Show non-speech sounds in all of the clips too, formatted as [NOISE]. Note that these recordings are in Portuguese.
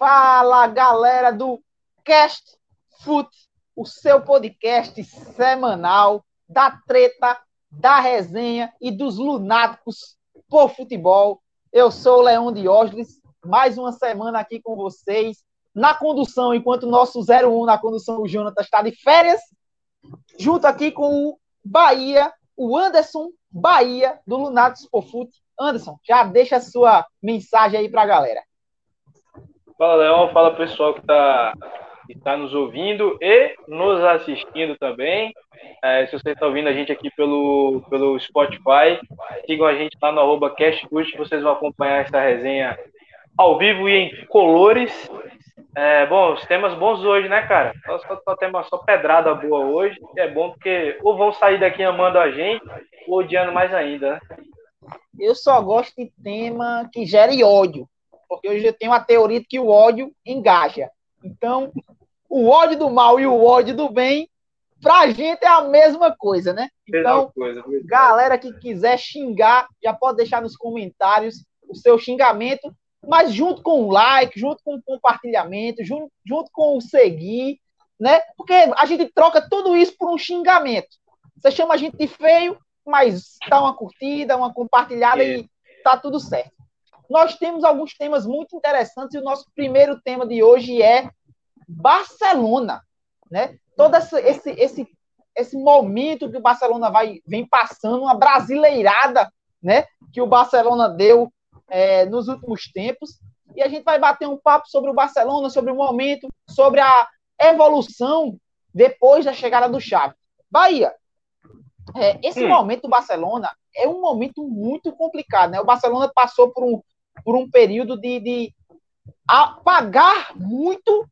Fala, galera do Cast Foot, o seu podcast semanal da treta, da resenha e dos lunáticos por futebol. Eu sou o Leão Diógenes, mais uma semana aqui com vocês, na condução, enquanto o nosso 01 na condução, o Jonathan está de férias, junto aqui com o Bahia, o Anderson Bahia, do Lunáticos por Fute. Anderson, já deixa a sua mensagem aí para a galera. Fala, Leão. Fala, pessoal que está tá nos ouvindo e nos assistindo também. É, se você está ouvindo a gente aqui pelo, pelo Spotify, sigam a gente lá no arroba CashCult, vocês vão acompanhar essa resenha ao vivo e em colores. É, bom, os temas bons hoje, né, cara? Só, só, só tema só pedrada boa hoje. É bom porque ou vão sair daqui amando a gente, ou odiando mais ainda, né? Eu só gosto de tema que gere ódio porque hoje eu tenho a teoria de que o ódio engaja. Então, o ódio do mal e o ódio do bem, pra gente é a mesma coisa, né? Então, coisa, galera que quiser xingar, já pode deixar nos comentários o seu xingamento, mas junto com o like, junto com o compartilhamento, junto, junto com o seguir, né? Porque a gente troca tudo isso por um xingamento. Você chama a gente de feio, mas dá uma curtida, uma compartilhada é. e tá tudo certo nós temos alguns temas muito interessantes e o nosso primeiro tema de hoje é Barcelona, né? Todo esse, esse, esse, momento que o Barcelona vai, vem passando, uma brasileirada, né? Que o Barcelona deu é, nos últimos tempos. E a gente vai bater um papo sobre o Barcelona, sobre o momento, sobre a evolução depois da chegada do Xavi. Bahia, é, esse hum. momento do Barcelona é um momento muito complicado, né? O Barcelona passou por um, por um período de, de pagar muito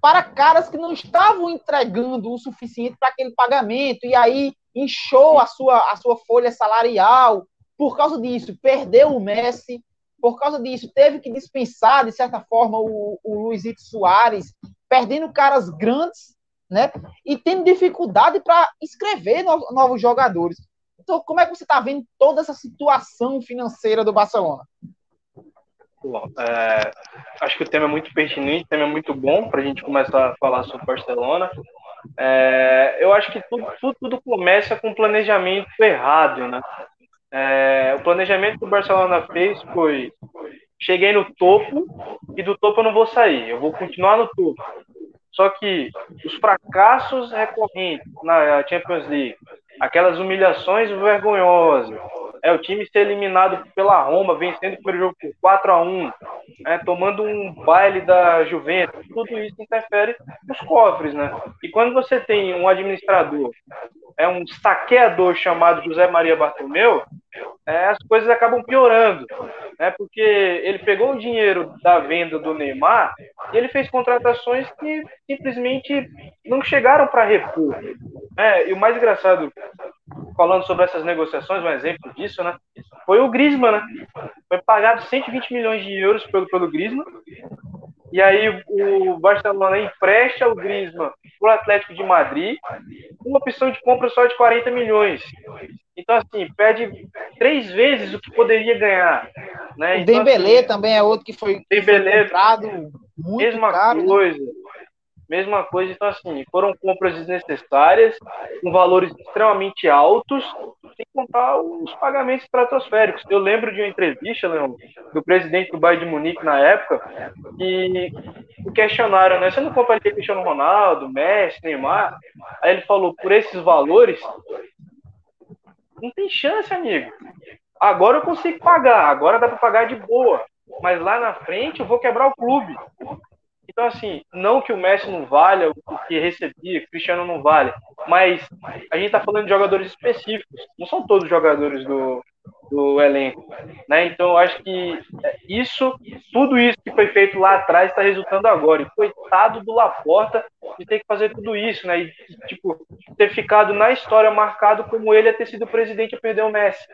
para caras que não estavam entregando o suficiente para aquele pagamento, e aí inchou a sua, a sua folha salarial. Por causa disso, perdeu o Messi. Por causa disso, teve que dispensar, de certa forma, o, o Luizito Soares, perdendo caras grandes, né? E tendo dificuldade para escrever novos, novos jogadores. Então, como é que você está vendo toda essa situação financeira do Barcelona? É, acho que o tema é muito pertinente, o tema é muito bom para a gente começar a falar sobre Barcelona. É, eu acho que tudo, tudo, tudo, começa com um planejamento errado, né? É, o planejamento que o Barcelona fez foi: cheguei no topo e do topo eu não vou sair, eu vou continuar no topo. Só que os fracassos recorrentes na Champions League, aquelas humilhações vergonhosas, é o time ser eliminado pela Roma, vencendo o primeiro jogo por 4 a 1 né, tomando um baile da Juventus, tudo isso interfere nos cofres, né? E quando você tem um administrador, é um saqueador chamado José Maria Bartomeu, é, as coisas acabam piorando, né? Porque ele pegou o dinheiro da venda do Neymar e ele fez contratações que simplesmente não chegaram para repor. Né? E o mais engraçado falando sobre essas negociações, um exemplo disso, né? Foi o Griezmann, né? Foi pagado 120 milhões de euros pelo, pelo Griezmann. E aí o Barcelona empresta o Griezmann para o Atlético de Madrid, uma opção de compra só de 40 milhões. Então, assim, perde três vezes o que poderia ganhar. Né? O então, Dembélé assim, também é outro que foi, que foi comprado muito mesma caro. Coisa. Né? Mesma coisa, então assim, foram compras desnecessárias, com valores extremamente altos, sem contar os pagamentos estratosféricos. Eu lembro de uma entrevista, Leon, do presidente do Bayern de Munique na época, que o questionaram, né? Você não compraria Cristiano Ronaldo, Messi, Neymar? Aí ele falou, por esses valores, não tem chance, amigo. Agora eu consigo pagar, agora dá para pagar de boa. Mas lá na frente eu vou quebrar o clube. Então, assim, não que o Messi não valha o que recebia, que o Cristiano não vale, mas a gente está falando de jogadores específicos, não são todos jogadores do, do elenco, né? Então, acho que isso, tudo isso que foi feito lá atrás está resultando agora. E coitado do Laporta de ter que fazer tudo isso, né? E, tipo, ter ficado na história marcado como ele a ter sido presidente e perder o Messi.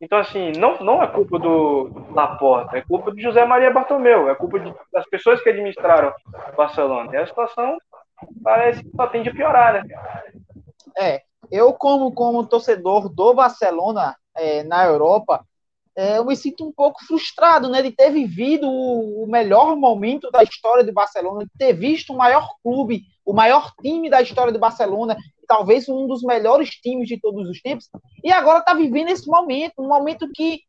Então, assim, não, não é culpa do Laporta, é culpa de José Maria Bartomeu, é culpa de, das pessoas que administraram Barcelona. E a situação parece que só tende a piorar, né? É, eu como, como torcedor do Barcelona é, na Europa, é, eu me sinto um pouco frustrado, né, de ter vivido o, melhor momento da história do Barcelona, de ter visto o maior clube, o maior time da história do Barcelona, talvez um dos melhores times de todos os tempos, e agora está vivendo esse momento, um momento que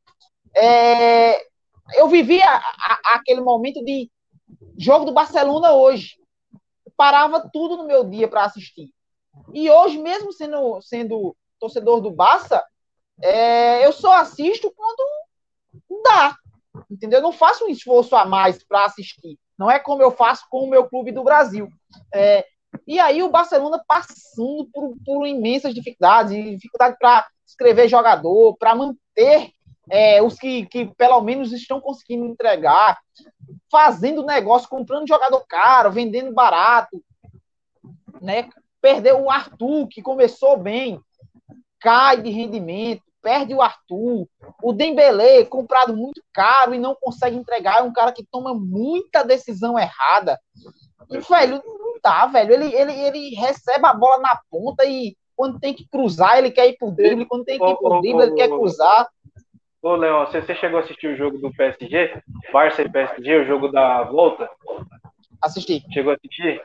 é, eu vivi a, a, aquele momento de jogo do Barcelona hoje. parava tudo no meu dia para assistir. E hoje, mesmo sendo, sendo torcedor do Barça, é, eu só assisto quando dá. Entendeu? Eu não faço um esforço a mais para assistir. Não é como eu faço com o meu clube do Brasil. É, e aí o Barcelona passando por, por imensas dificuldades, dificuldade para escrever jogador, para manter é, os que, que pelo menos estão conseguindo entregar, fazendo negócio, comprando jogador caro, vendendo barato, né? Perdeu o Arthur, que começou bem, cai de rendimento, perde o Arthur, o Dembele, comprado muito caro e não consegue entregar, é um cara que toma muita decisão errada. E, velho, não dá, velho. Ele, ele, ele recebe a bola na ponta e quando tem que cruzar, ele quer ir pro drible, quando tem que ir pro drible, ele quer cruzar. Ô, Leão, você, você chegou a assistir o jogo do PSG? Barça e PSG, o jogo da volta? Assisti. Chegou a assistir?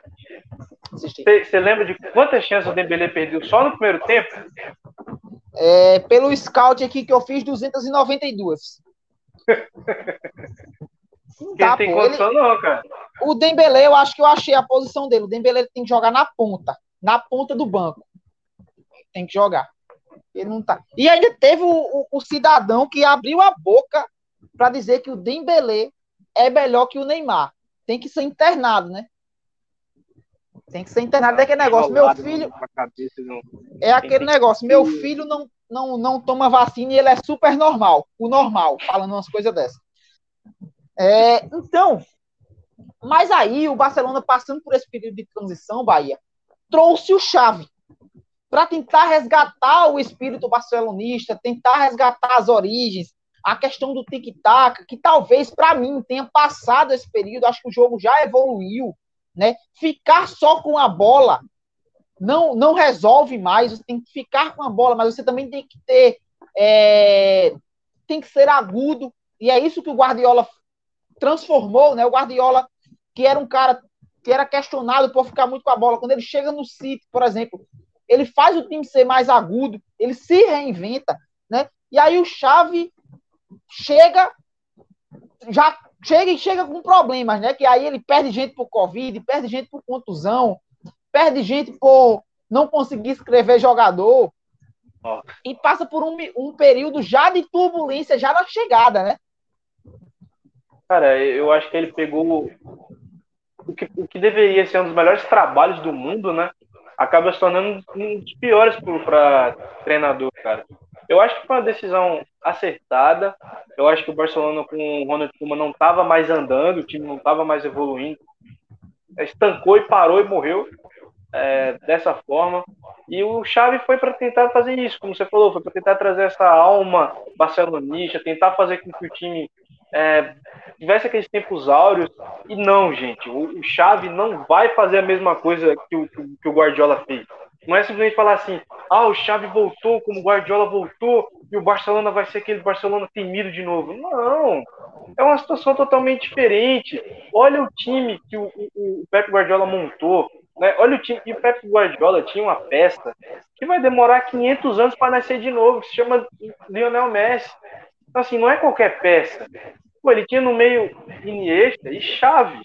Assisti. Você, você lembra de quantas chances o Dembele perdeu só no primeiro tempo? É, pelo scout aqui que eu fiz, 292. Não tá, tem pô, condição ele... não, cara. O Dembele, eu acho que eu achei a posição dele. O Dembele tem que jogar na ponta, na ponta do banco. Tem que jogar. Ele não tá. E ainda teve o, o, o cidadão que abriu a boca para dizer que o Dembele é melhor que o Neymar. Tem que ser internado, né? Tem que ser internado. É aquele negócio. Meu filho. É aquele negócio. Meu filho não, não, não toma vacina e ele é super normal. O normal, falando umas coisas dessas. É, então, mas aí o Barcelona, passando por esse período de transição, Bahia, trouxe o chave para tentar resgatar o espírito barcelonista, tentar resgatar as origens, a questão do tic-tac, que talvez para mim tenha passado esse período, acho que o jogo já evoluiu, né? Ficar só com a bola não não resolve mais, você tem que ficar com a bola, mas você também tem que ter é, tem que ser agudo, e é isso que o Guardiola transformou, né? O Guardiola, que era um cara que era questionado por ficar muito com a bola, quando ele chega no City, por exemplo, ele faz o time ser mais agudo, ele se reinventa, né? E aí o Chave chega já chega e chega com problemas, né? Que aí ele perde gente por Covid, perde gente por contusão, perde gente por não conseguir escrever jogador. Oh. E passa por um, um período já de turbulência, já na chegada, né? Cara, eu acho que ele pegou o que, o que deveria ser um dos melhores trabalhos do mundo, né? acaba se tornando um dos piores para treinador, cara. Eu acho que foi uma decisão acertada. Eu acho que o Barcelona com o Ronald Koeman não estava mais andando, o time não estava mais evoluindo. Estancou e parou e morreu é, dessa forma. E o Xavi foi para tentar fazer isso, como você falou, foi para tentar trazer essa alma barcelonista, tentar fazer com que o time é, tivesse aqueles tempos áureos. E não, gente, o, Xavi não vai fazer a mesma coisa que o, que o Guardiola fez. Não é simplesmente falar assim, ah, o Xavi voltou como o Guardiola voltou e o Barcelona vai ser aquele Barcelona temido de novo. Não, é uma situação totalmente diferente. Olha o time que o, o, o Pep Guardiola montou. Né? Olha o time que o Pep Guardiola tinha uma peça que vai demorar 500 anos para nascer de novo, que se chama Lionel Messi. Então, assim, não é qualquer peça. Pô, ele tinha no meio Iniesta e Chave.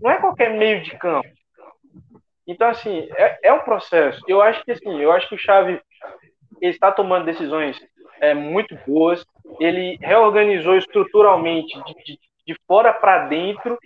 Não é qualquer meio de campo. Então, assim, é, é um processo. Eu acho que, assim, eu acho que o Chave está tomando decisões é, muito boas. Ele reorganizou estruturalmente de, de, de fora para dentro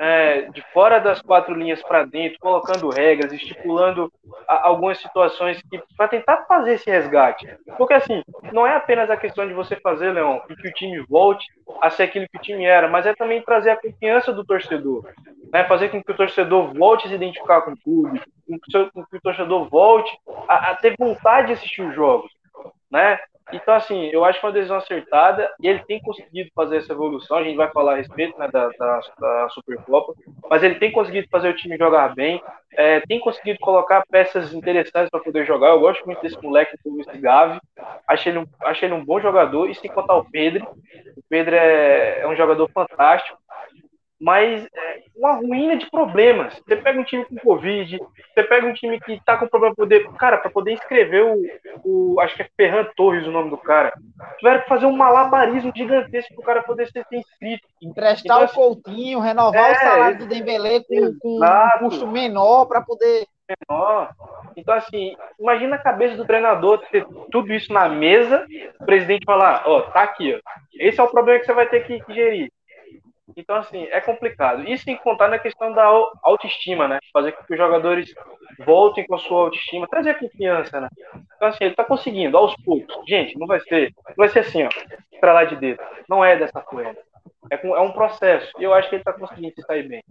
é, de fora das quatro linhas para dentro, colocando regras, estipulando a, algumas situações para tentar fazer esse resgate. Porque assim, não é apenas a questão de você fazer, Leão, que o time volte a ser aquilo que o time era, mas é também trazer a confiança do torcedor, né? fazer com que o torcedor volte a se identificar com o clube, com que o torcedor volte a, a ter vontade de assistir os jogos, né? Então, assim, eu acho que é uma decisão acertada e ele tem conseguido fazer essa evolução. A gente vai falar a respeito né, da, da, da Supercopa, mas ele tem conseguido fazer o time jogar bem, é, tem conseguido colocar peças interessantes para poder jogar. Eu gosto muito desse moleque, do Luiz Gavi. Achei ele, um, achei ele um bom jogador. E sem contar o Pedro. O Pedro é, é um jogador fantástico mas é uma ruína de problemas. Você pega um time com Covid, você pega um time que tá com problema para poder. Cara, para poder inscrever o, o. Acho que é Ferran Torres o nome do cara. Tiveram que fazer um malabarismo gigantesco para o cara poder ser inscrito. Emprestar então, o Coutinho, renovar é, o salário do Dembele com, com um custo menor para poder. Menor. Então, assim, imagina a cabeça do treinador ter tudo isso na mesa, o presidente falar: Ó, tá aqui, ó. Esse é o problema que você vai ter que, que gerir. Então, assim, é complicado. Isso sem contar na questão da autoestima, né? Fazer com que os jogadores voltem com a sua autoestima, trazer confiança, né? Então, assim, ele tá conseguindo, aos poucos. Gente, não vai ser, não vai ser assim, ó, pra lá de dedo. Não é dessa forma. É, é um processo. E eu acho que ele tá conseguindo se sair bem.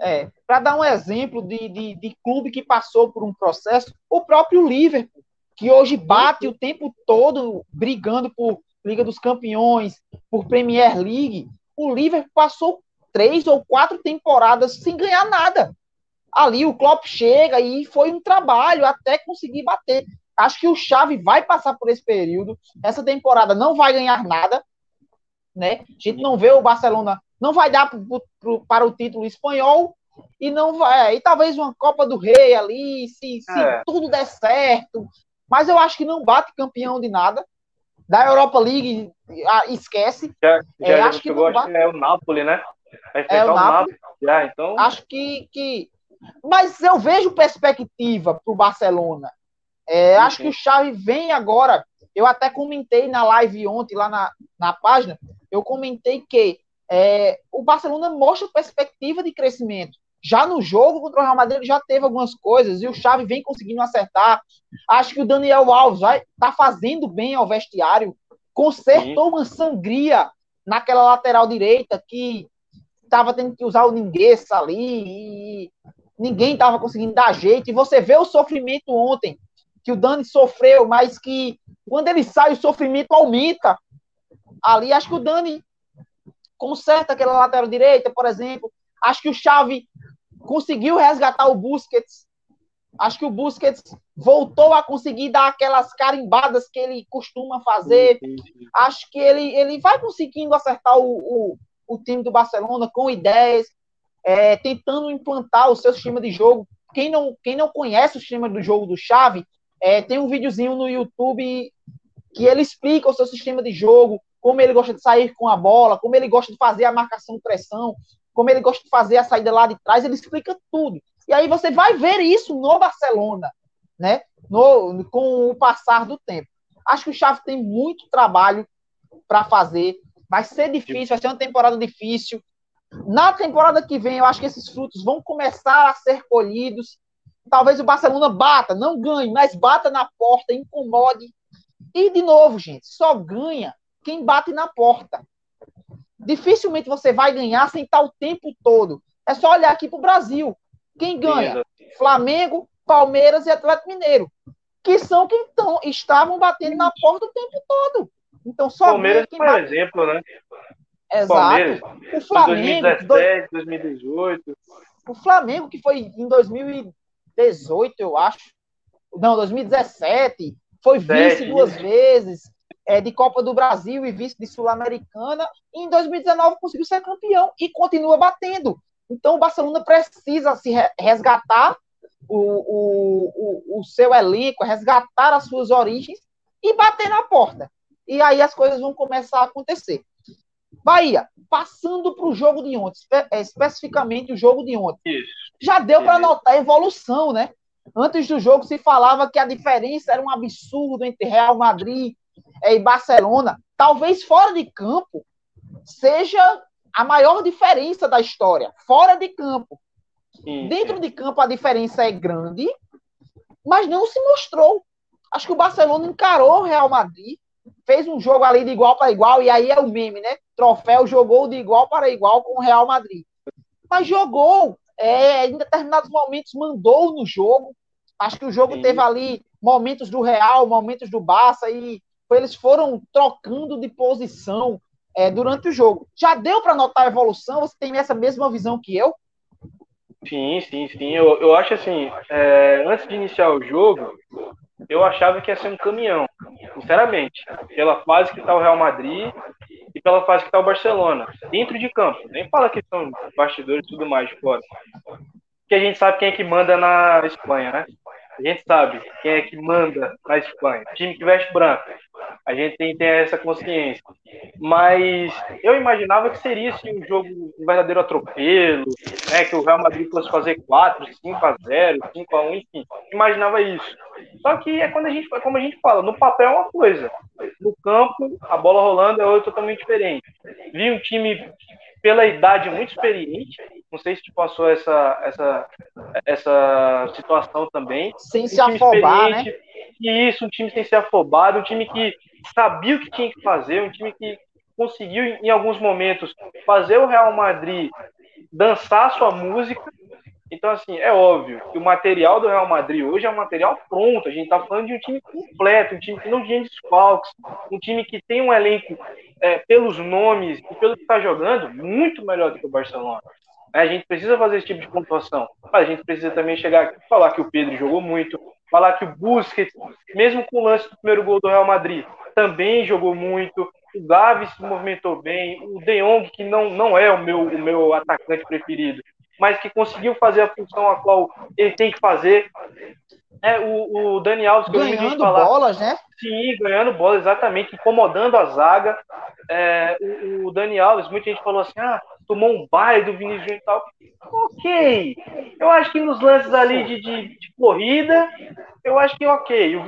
É, para dar um exemplo de, de, de clube que passou por um processo, o próprio Liverpool, que hoje bate o tempo todo brigando por Liga dos Campeões, por Premier League, o Liverpool passou três ou quatro temporadas sem ganhar nada. Ali o Klopp chega e foi um trabalho até conseguir bater. Acho que o Xavi vai passar por esse período. Essa temporada não vai ganhar nada, né? A gente não vê o Barcelona, não vai dar pro, pro, para o título espanhol e não vai, e talvez uma Copa do Rei ali, se, se é. tudo der certo. Mas eu acho que não bate campeão de nada. Da Europa League, ah, esquece. Já, já é, acho que não vai... é o Napoli, né? É o, Napoli. Já, então... Acho que, que. Mas eu vejo perspectiva para o Barcelona. É, acho que o Xavi vem agora. Eu até comentei na live ontem, lá na, na página, eu comentei que é, o Barcelona mostra perspectiva de crescimento. Já no jogo contra o Real Madrid já teve algumas coisas e o Xavi vem conseguindo acertar. Acho que o Daniel Alves vai tá fazendo bem ao vestiário. Consertou Sim. uma sangria naquela lateral direita que estava tendo que usar o Ningueça ali e ninguém estava conseguindo dar jeito. E você vê o sofrimento ontem que o Dani sofreu, mas que quando ele sai o sofrimento aumenta. Ali acho que o Dani conserta aquela lateral direita, por exemplo. Acho que o Xavi conseguiu resgatar o Busquets. Acho que o Busquets voltou a conseguir dar aquelas carimbadas que ele costuma fazer. Acho que ele, ele vai conseguindo acertar o, o, o time do Barcelona com ideias, é, tentando implantar o seu sistema de jogo. Quem não, quem não conhece o sistema do jogo do Xavi, é, tem um videozinho no YouTube que ele explica o seu sistema de jogo, como ele gosta de sair com a bola, como ele gosta de fazer a marcação pressão, como ele gosta de fazer a saída lá de trás, ele explica tudo. E aí você vai ver isso no Barcelona, né? No, com o passar do tempo. Acho que o Xavi tem muito trabalho para fazer. Vai ser difícil, vai ser uma temporada difícil. Na temporada que vem, eu acho que esses frutos vão começar a ser colhidos. Talvez o Barcelona bata, não ganhe, mas bata na porta, incomode. E, de novo, gente, só ganha quem bate na porta dificilmente você vai ganhar sem estar o tempo todo. É só olhar aqui para o Brasil. Quem ganha? Flamengo, Palmeiras e Atlético Mineiro. Que são quem tão, estavam batendo na porta o tempo todo. Então, só Palmeiras, por bate... exemplo, né? Exato. Palmeiras, o Flamengo. 2017, 2018. O Flamengo, que foi em 2018, eu acho. Não, 2017. Foi vice duas vezes é, de Copa do Brasil e vice de Sul-Americana. E em 2019 conseguiu ser campeão e continua batendo. Então o Barcelona precisa se resgatar o, o, o, o seu elenco, resgatar as suas origens e bater na porta. E aí as coisas vão começar a acontecer. Bahia, passando para o jogo de ontem, é, especificamente o jogo de ontem. Já deu para notar a evolução, né? Antes do jogo se falava que a diferença era um absurdo entre Real Madrid é, e Barcelona, talvez fora de campo, seja a maior diferença da história. Fora de campo. Sim, Dentro sim. de campo a diferença é grande, mas não se mostrou. Acho que o Barcelona encarou o Real Madrid, fez um jogo ali de igual para igual, e aí é o meme, né? Troféu jogou de igual para igual com o Real Madrid. Mas jogou, é, em determinados momentos mandou no jogo. Acho que o jogo Sim. teve ali momentos do Real, momentos do Barça, e eles foram trocando de posição é, durante o jogo. Já deu para notar a evolução? Você tem essa mesma visão que eu? Sim, sim, sim. Eu, eu acho assim, é, antes de iniciar o jogo, eu achava que ia ser um caminhão, sinceramente. Pela fase que está o Real Madrid e pela fase que está o Barcelona. Dentro de campo. Nem fala que são bastidores e tudo mais fora. Porque a gente sabe quem é que manda na Espanha, né? A gente sabe quem é que manda na Espanha. Time que veste branco. A gente tem, tem essa consciência. Mas eu imaginava que seria assim, um jogo, um verdadeiro atropelo, né, que o Real Madrid fosse fazer 4, 5 a 0, 5 a 1, enfim. Imaginava isso. Só que é quando a gente, como a gente fala, no papel é uma coisa. No campo, a bola rolando é outra totalmente diferente. Vi um time pela idade muito experiente. Não sei se te passou essa, essa, essa situação também. Sem um se afobar, né? E isso, um time sem se afobar, um time que sabia o que tinha que fazer, um time que conseguiu, em alguns momentos, fazer o Real Madrid dançar sua música. Então, assim, é óbvio que o material do Real Madrid hoje é um material pronto. A gente está falando de um time completo, um time que não tinha desfalques, um time que tem um elenco, é, pelos nomes e pelo que está jogando, muito melhor do que o Barcelona. A gente precisa fazer esse tipo de pontuação. A gente precisa também chegar aqui falar que o Pedro jogou muito, falar que o Busquets, mesmo com o lance do primeiro gol do Real Madrid, também jogou muito. O Gavi se movimentou bem. O De Jong, que não, não é o meu, o meu atacante preferido, mas que conseguiu fazer a função a qual ele tem que fazer. É, o, o Dani Alves, que ganhando eu falar, bolas, né? Sim, ganhando bola, exatamente, incomodando a zaga. É, o, o, Dani Alves, muita gente falou assim: ah, tomou um baile do Vinícius e tal. Ok. Eu acho que nos lances ali de, de, de corrida, eu acho que ok. O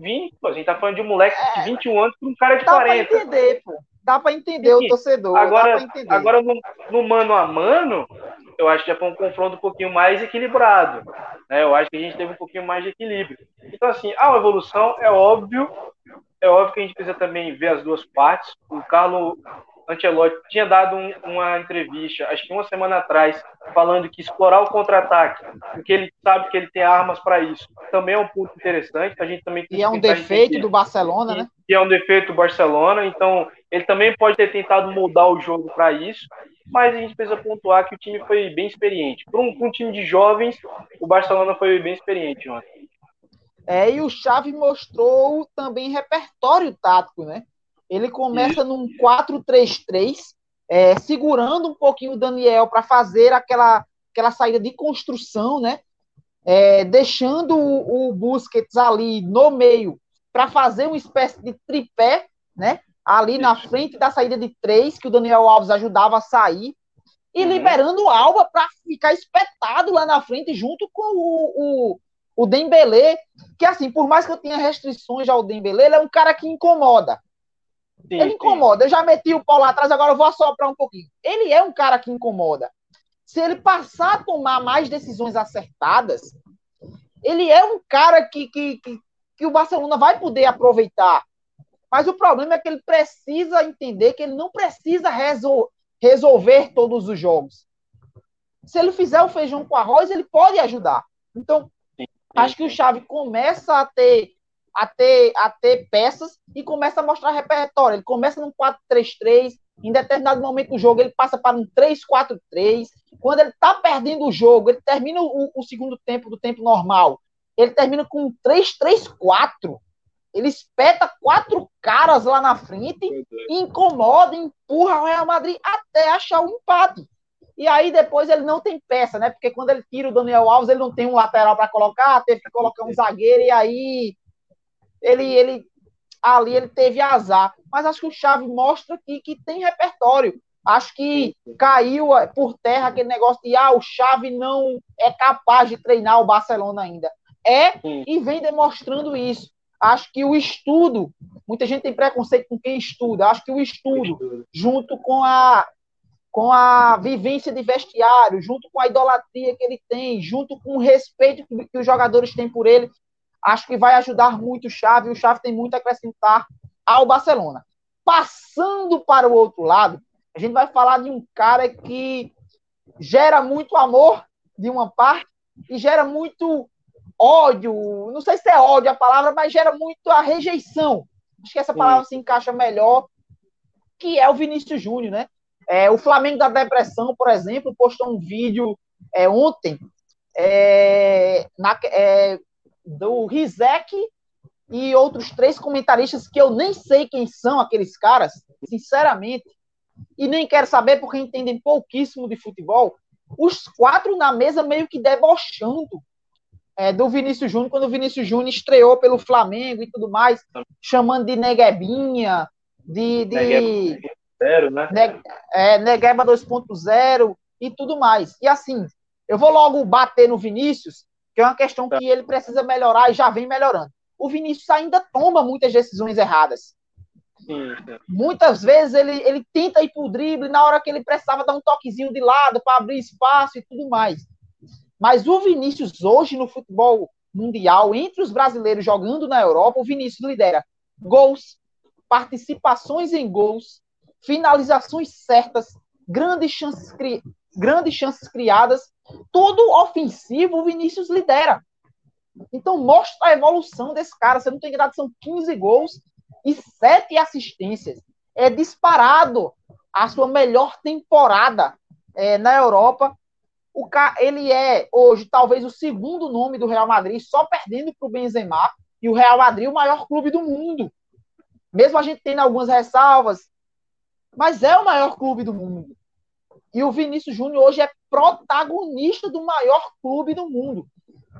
Vini, a gente tá falando de um moleque de 21 anos com um cara de Dá 40. Dá pra entender, pô. Dá pra entender o torcedor. Agora, agora no, no mano a mano, eu acho que já foi um confronto um pouquinho mais equilibrado. Né? Eu acho que a gente teve um pouquinho mais de equilíbrio. Então, assim, há uma evolução, é óbvio. É óbvio que a gente precisa também ver as duas partes. O Carlos Ancelotti tinha dado um, uma entrevista, acho que uma semana atrás, falando que explorar o contra-ataque, porque ele sabe que ele tem armas para isso, também é um ponto interessante. A gente também e é um defeito entender. do Barcelona, né? E é um defeito do Barcelona, então ele também pode ter tentado mudar o jogo para isso, mas a gente precisa pontuar que o time foi bem experiente. Para um, um, time de jovens, o Barcelona foi bem experiente ontem. É, e o Xavi mostrou também repertório tático, né? Ele começa Isso. num 4-3-3, é, segurando um pouquinho o Daniel para fazer aquela, aquela saída de construção, né? É, deixando o, o Busquets ali no meio para fazer uma espécie de tripé, né? Ali na frente da saída de três, que o Daniel Alves ajudava a sair, e uhum. liberando o Alba para ficar espetado lá na frente junto com o, o, o Dembélé, que assim, por mais que eu tenha restrições ao Dembélé, ele é um cara que incomoda. Sim, ele incomoda. Sim. Eu já meti o pau lá atrás, agora eu vou assoprar um pouquinho. Ele é um cara que incomoda. Se ele passar a tomar mais decisões acertadas, ele é um cara que, que, que, que o Barcelona vai poder aproveitar. Mas o problema é que ele precisa entender que ele não precisa resol resolver todos os jogos. Se ele fizer o feijão com arroz, ele pode ajudar. Então, acho que o Xavi começa a ter a ter, a ter peças e começa a mostrar repertório. Ele começa num 4-3-3, em determinado momento do jogo ele passa para um 3-4-3. Quando ele está perdendo o jogo, ele termina o, o, segundo tempo do tempo normal. Ele termina com um 3-3-4. Ele espeta quatro caras lá na frente, incomoda, empurra o Real Madrid até achar o empate. E aí depois ele não tem peça, né? Porque quando ele tira o Daniel Alves, ele não tem um lateral para colocar, teve que colocar um zagueiro e aí ele, ele ali ele teve azar. Mas acho que o Chave mostra que, que tem repertório. Acho que caiu é, por terra aquele negócio de ah, o Chave não é capaz de treinar o Barcelona ainda. É e vem demonstrando isso. Acho que o estudo, muita gente tem preconceito com quem estuda. Acho que o estudo, junto com a com a vivência de vestiário, junto com a idolatria que ele tem, junto com o respeito que os jogadores têm por ele, acho que vai ajudar muito o Xavi, o Xavi tem muito a acrescentar ao Barcelona. Passando para o outro lado, a gente vai falar de um cara que gera muito amor de uma parte e gera muito ódio, não sei se é ódio a palavra, mas gera muito a rejeição Acho que essa palavra Sim. se encaixa melhor, que é o Vinícius Júnior, né? É, o Flamengo da Depressão, por exemplo, postou um vídeo é, ontem é, na, é, do Rizek e outros três comentaristas que eu nem sei quem são aqueles caras, sinceramente, e nem quero saber porque entendem pouquíssimo de futebol. Os quatro na mesa meio que debochando é, do Vinícius Júnior, quando o Vinícius Júnior estreou pelo Flamengo e tudo mais, chamando de Neguebinha, de. de Negueba, zero, né? Ne, é, Negueba 2.0 e tudo mais. E assim, eu vou logo bater no Vinícius, que é uma questão que ele precisa melhorar e já vem melhorando. O Vinícius ainda toma muitas decisões erradas. Sim, sim. Muitas vezes ele, ele tenta ir pro drible na hora que ele precisava dar um toquezinho de lado para abrir espaço e tudo mais. Mas o Vinícius, hoje no futebol mundial, entre os brasileiros jogando na Europa, o Vinícius lidera gols, participações em gols, finalizações certas, grandes chances, cri... grandes chances criadas, tudo ofensivo, o Vinícius lidera. Então mostra a evolução desse cara. Você não tem idade, são 15 gols e 7 assistências. É disparado a sua melhor temporada é, na Europa o ele é hoje talvez o segundo nome do Real Madrid, só perdendo para o Benzema, e o Real Madrid o maior clube do mundo. Mesmo a gente tendo algumas ressalvas, mas é o maior clube do mundo. E o Vinícius Júnior hoje é protagonista do maior clube do mundo.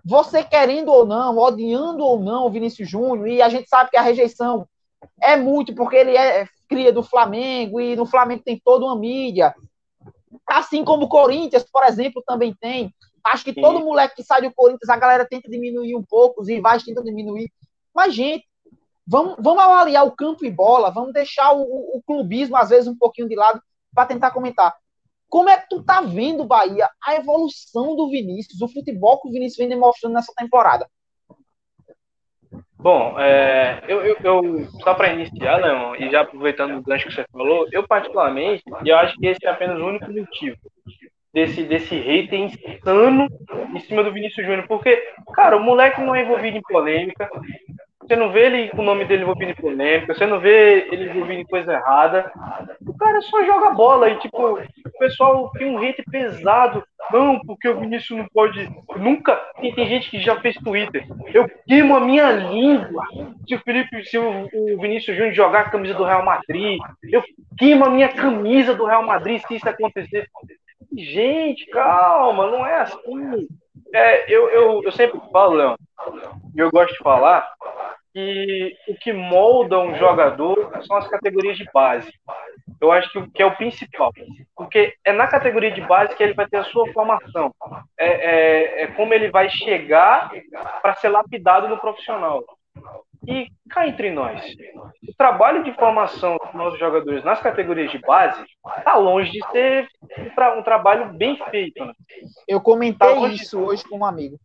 Você querendo ou não, odiando ou não o Vinícius Júnior, e a gente sabe que a rejeição é muito porque ele é cria do Flamengo e no Flamengo tem toda uma mídia Assim como o Corinthians, por exemplo, também tem. Acho que todo moleque que sai do Corinthians, a galera tenta diminuir um pouco, os rivais tentam diminuir. Mas, gente, vamos, vamos avaliar o campo e bola, vamos deixar o, o, o clubismo, às vezes, um pouquinho de lado, para tentar comentar. Como é que tu tá vendo, Bahia, a evolução do Vinícius, o futebol que o Vinícius vem demonstrando nessa temporada? Bom, é, eu, eu, eu, só para iniciar, Leon, e já aproveitando o gancho que você falou, eu particularmente, eu acho que esse é apenas o único motivo desse, desse hater insano em cima do Vinícius Júnior, porque, cara, o moleque não é envolvido em polêmica, você não vê ele com o nome dele envolvido em polêmica, você não vê ele envolvido em coisa errada. O cara só joga bola e, tipo, o pessoal tem um hate pesado. Não, porque o Vinícius não pode. Nunca. Tem, tem gente que já fez Twitter. Eu queimo a minha língua se o Felipe, se o, o Vinícius Júnior jogar a camisa do Real Madrid. Eu queimo a minha camisa do Real Madrid se isso acontecer. Gente, calma, não é assim. É, eu, eu, eu sempre falo, Leão, e eu gosto de falar, que o que molda um jogador são as categorias de base. Eu acho que, que é o principal, porque é na categoria de base que ele vai ter a sua formação. É, é, é como ele vai chegar para ser lapidado no profissional. E cá entre nós, o trabalho de formação dos nossos jogadores nas categorias de base está longe de ser um, tra trabalho bem feito. Né? Eu comentei tá isso de... hoje com um amigo.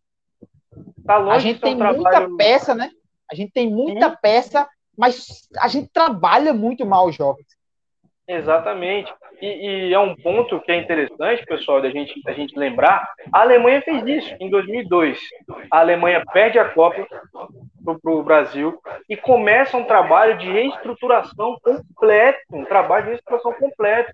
Tá longe a gente tem um trabalho... muita peça, né? A gente tem muita Sim. peça, mas a gente trabalha muito mal os jogos. Exatamente. E, e, é um ponto que é interessante, pessoal, da gente, da gente lembrar. A Alemanha fez isso em 2002. A Alemanha perde a Copa para o Brasil e começa um trabalho de reestruturação completo, um trabalho de reestruturação completo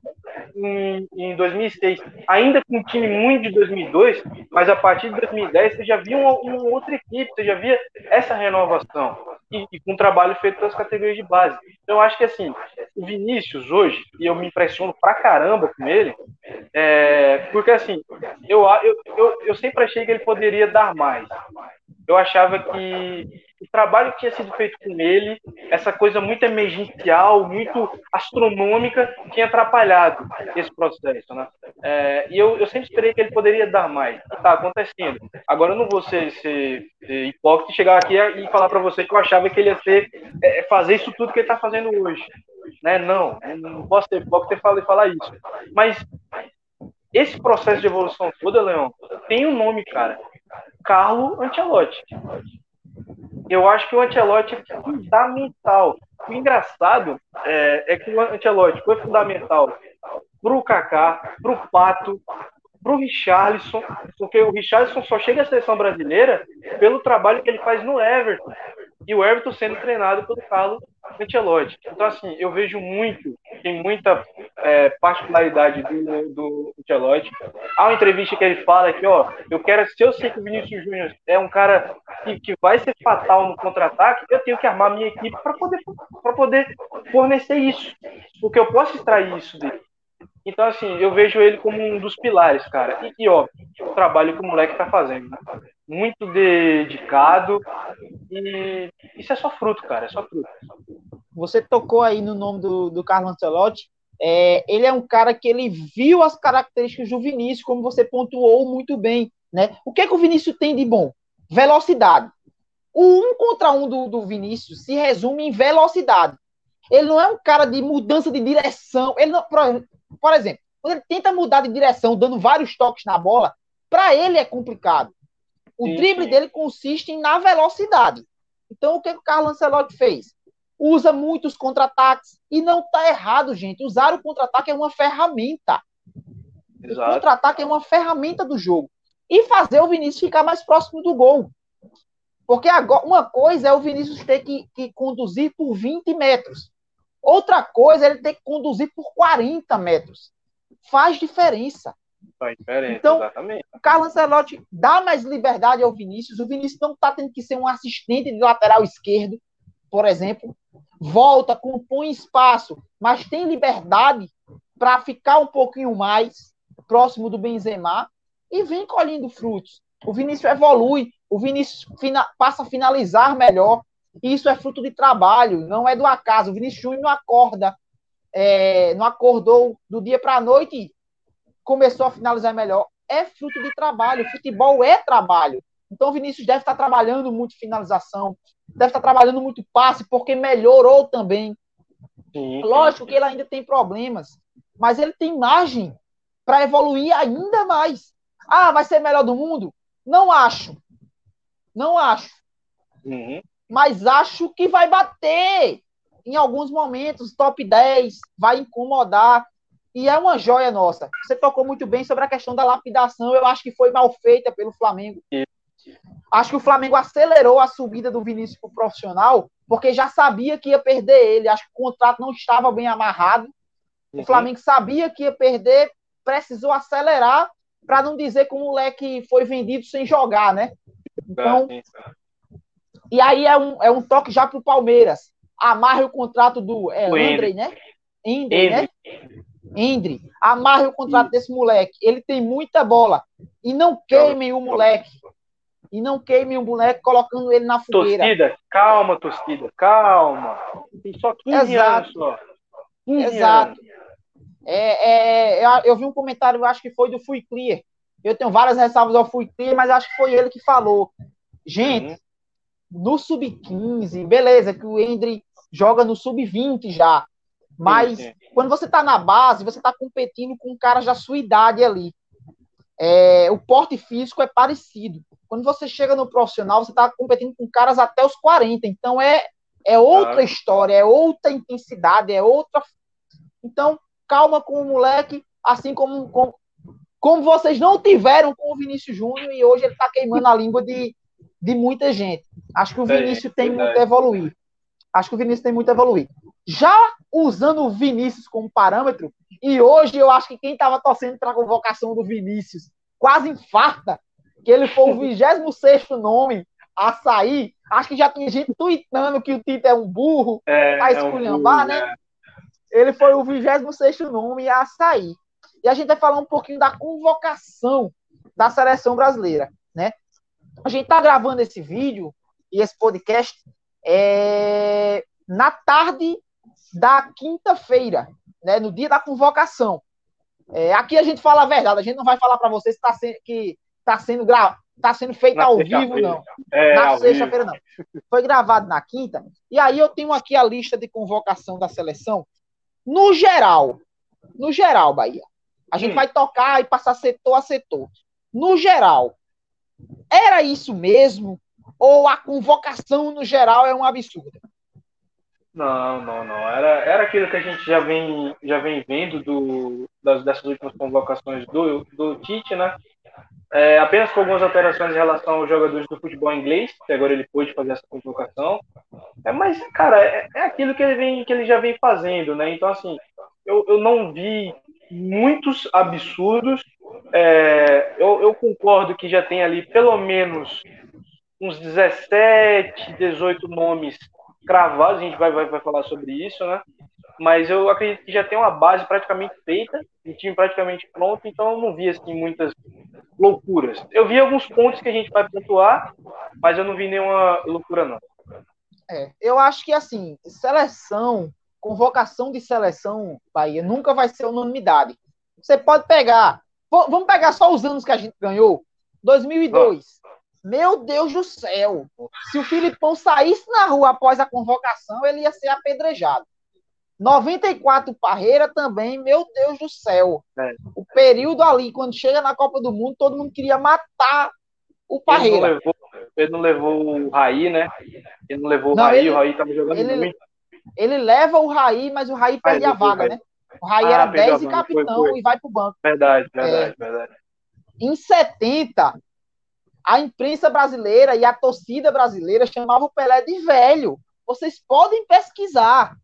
em, em 2006. Ainda com um time muito de 2002, mas a partir de 2010 você já via uma, outra equipe, você já via essa renovação e, e com um trabalho feito pelas categorias de base. Então eu acho que assim, o Vinícius hoje, e eu me impressiono pra caramba com ele, é, porque assim, eu, eu, eu, eu sempre achei que ele poderia dar mais. Eu achava que o trabalho que tinha sido feito com ele, essa coisa muito emergencial, muito astronômica, tinha atrapalhado esse processo, né? É, e eu, eu sempre esperei que ele poderia dar mais. Está acontecendo. Agora eu não vou ser, ser, ser hipócrita e chegar aqui e falar para você que eu achava que ele ia ser, é, fazer isso tudo que ele está fazendo hoje. Né? Não, não posso ser hipócrita e falar, falar isso. Mas esse processo de evolução toda, Leão, tem um nome, cara. Carlo Ancelotti eu acho que o Ancelotti é fundamental. O engraçado é, é que o Ancelotti foi fundamental para o Kaká, para o Pato, para o Richarlison, porque o Richarlison só chega à seleção brasileira pelo trabalho que ele faz no Everton. e o Everton sendo treinado pelo Carlos Ancelotti. Então, assim, eu vejo muito, tem muita é, particularidade do, do Ancelotti. Há uma entrevista que ele fala que, ó, eu quero, se eu sei que o Vinícius Júnior é um cara que, que vai ser fatal no contra-ataque, eu tenho que armar minha equipe para poder, poder fornecer isso, porque eu posso extrair isso dele. Então, assim, eu vejo ele como um dos pilares, cara. E, e ó, o trabalho que o moleque tá fazendo. Né? Muito dedicado. E isso é só fruto, cara. É só fruto. Você tocou aí no nome do, do Carlos Ancelotti. É, ele é um cara que ele viu as características do Vinícius, como você pontuou muito bem. Né? O que, é que o Vinícius tem de bom? Velocidade. O um contra um do, do Vinícius se resume em velocidade. Ele não é um cara de mudança de direção. Ele não, por exemplo, quando ele tenta mudar de direção, dando vários toques na bola, para ele é complicado. O sim, drible sim. dele consiste na velocidade. Então, o que, o Carlos Ancelotti fez? Usa muitos contra-ataques. E não está errado, gente. Usar o contra-ataque é uma ferramenta. Exato. O contra-ataque é uma ferramenta do jogo. E fazer o Vinícius ficar mais próximo do gol. Porque agora, uma coisa é o Vinícius ter que, que conduzir por 20 metros. Outra coisa é ele ter que conduzir por 40 metros. Faz diferença. Faz diferença, então, exatamente. O Carlos Ancelotti dá mais liberdade ao Vinícius. O Vinícius não está tendo que ser um assistente de lateral esquerdo, por exemplo. Volta, compõe espaço, mas tem liberdade para ficar um pouquinho mais próximo do Benzema e vem colhendo frutos. O Vinícius evolui, o Vinícius passa a finalizar melhor. Isso é fruto de trabalho, não é do acaso. O Vinícius Júnior não acorda, é, não acordou do dia para a noite e começou a finalizar melhor. É fruto de trabalho. Futebol é trabalho. Então o Vinícius deve estar trabalhando muito finalização, deve estar trabalhando muito passe, porque melhorou também. Sim, Lógico que ele ainda tem problemas, mas ele tem margem para evoluir ainda mais. Ah, vai ser melhor do mundo? Não acho. Não acho. Uhum mas acho que vai bater em alguns momentos, top 10, vai incomodar. E é uma joia nossa. Você tocou muito bem sobre a questão da lapidação. Eu acho que foi mal feita pelo Flamengo. Acho que o Flamengo acelerou a subida do Vinícius para o profissional, porque já sabia que ia perder ele. Acho que o contrato não estava bem amarrado. O uhum. Flamengo sabia que ia perder, precisou acelerar para não dizer que o moleque foi vendido sem jogar, né? Então, e aí é um, é um toque já para o Palmeiras. Amarre o contrato do é, André, né? Endre, né? Endre. Amarre o contrato desse moleque. Ele tem muita bola. E não queimem o moleque. E não queimem o moleque colocando ele na fogueira. Torcida, calma, torcida, calma. Tem só 15 Exato. anos só. 15 Exato. Anos. É, é, eu vi um comentário, acho que foi do Fui Clear. Eu tenho várias ressalvas ao Fui Clear, mas acho que foi ele que falou. Gente, uhum no sub-15, beleza, que o Hendry joga no sub-20 já. Mas sim, sim. quando você está na base, você está competindo com caras da sua idade ali. É, o porte físico é parecido. Quando você chega no profissional, você está competindo com caras até os 40. Então é, é outra claro. história, é outra intensidade, é outra. Então, calma com o moleque, assim como, como, como vocês não tiveram com o Vinícius Júnior e hoje ele está queimando a língua de, de muita gente. Acho que o Vinícius é, tem muito a evoluir. Acho que o Vinícius tem muito a evoluir. Já usando o Vinícius como parâmetro, e hoje eu acho que quem estava torcendo para a convocação do Vinícius quase infarta, que ele foi o [LAUGHS] 26 nome a sair. Acho que já tinha gente tweetando que o Tito é um burro, é, a esculhambar, é um né? É. Ele foi o 26 nome a sair. E a gente vai falar um pouquinho da convocação da seleção brasileira, né? A gente está gravando esse vídeo e esse podcast é, na tarde da quinta-feira, né, no dia da convocação. É, aqui a gente fala a verdade, a gente não vai falar para vocês tá que está sendo gra... tá sendo feito na ao vivo, não. É, na sexta-feira, não. Foi gravado na quinta. E aí eu tenho aqui a lista de convocação da seleção. No geral, no geral, Bahia. A gente hum. vai tocar e passar setor a setor. No geral, era isso mesmo? Ou a convocação no geral é um absurdo? Não, não, não. Era, era aquilo que a gente já vem, já vem vendo do, das, dessas últimas convocações do, do Tite, né? é, apenas com algumas alterações em relação aos jogadores do futebol inglês, que agora ele pôde fazer essa convocação. É, mas, cara, é, é, aquilo que ele, vem, que ele já vem fazendo, né? Então, assim, eu, eu não vi muitos absurdos. É, eu, eu concordo que já tem ali pelo menos uns 17, 18 nomes cravados, a gente vai, vai, vai falar sobre isso, né? Mas eu acredito que já tem uma base praticamente feita, um time praticamente pronto, então eu não vi assim muitas loucuras. Eu vi alguns pontos que a gente vai pontuar, mas eu não vi nenhuma loucura não. É, eu acho que assim, seleção, convocação de seleção Bahia nunca vai ser unanimidade. Você pode pegar, vamos pegar só os anos que a gente ganhou. 2002. Meu Deus do céu! Se o Filipão saísse na rua após a convocação, ele ia ser apedrejado. 94 Parreira também, meu Deus do céu. É. O período ali, quando chega na Copa do Mundo, todo mundo queria matar o Parreira. Ele não levou, ele não levou o Raí, né? Ele não levou não, o Raí, ele, o Raí tava jogando ele, muito. Ele leva o Raí, mas o Raí perde a vaga, né? O Raí ah, era 10 e capitão foi, foi. e vai pro banco. Verdade, verdade, é, verdade. Em 70, a imprensa brasileira e a torcida brasileira chamava o Pelé de velho. Vocês podem pesquisar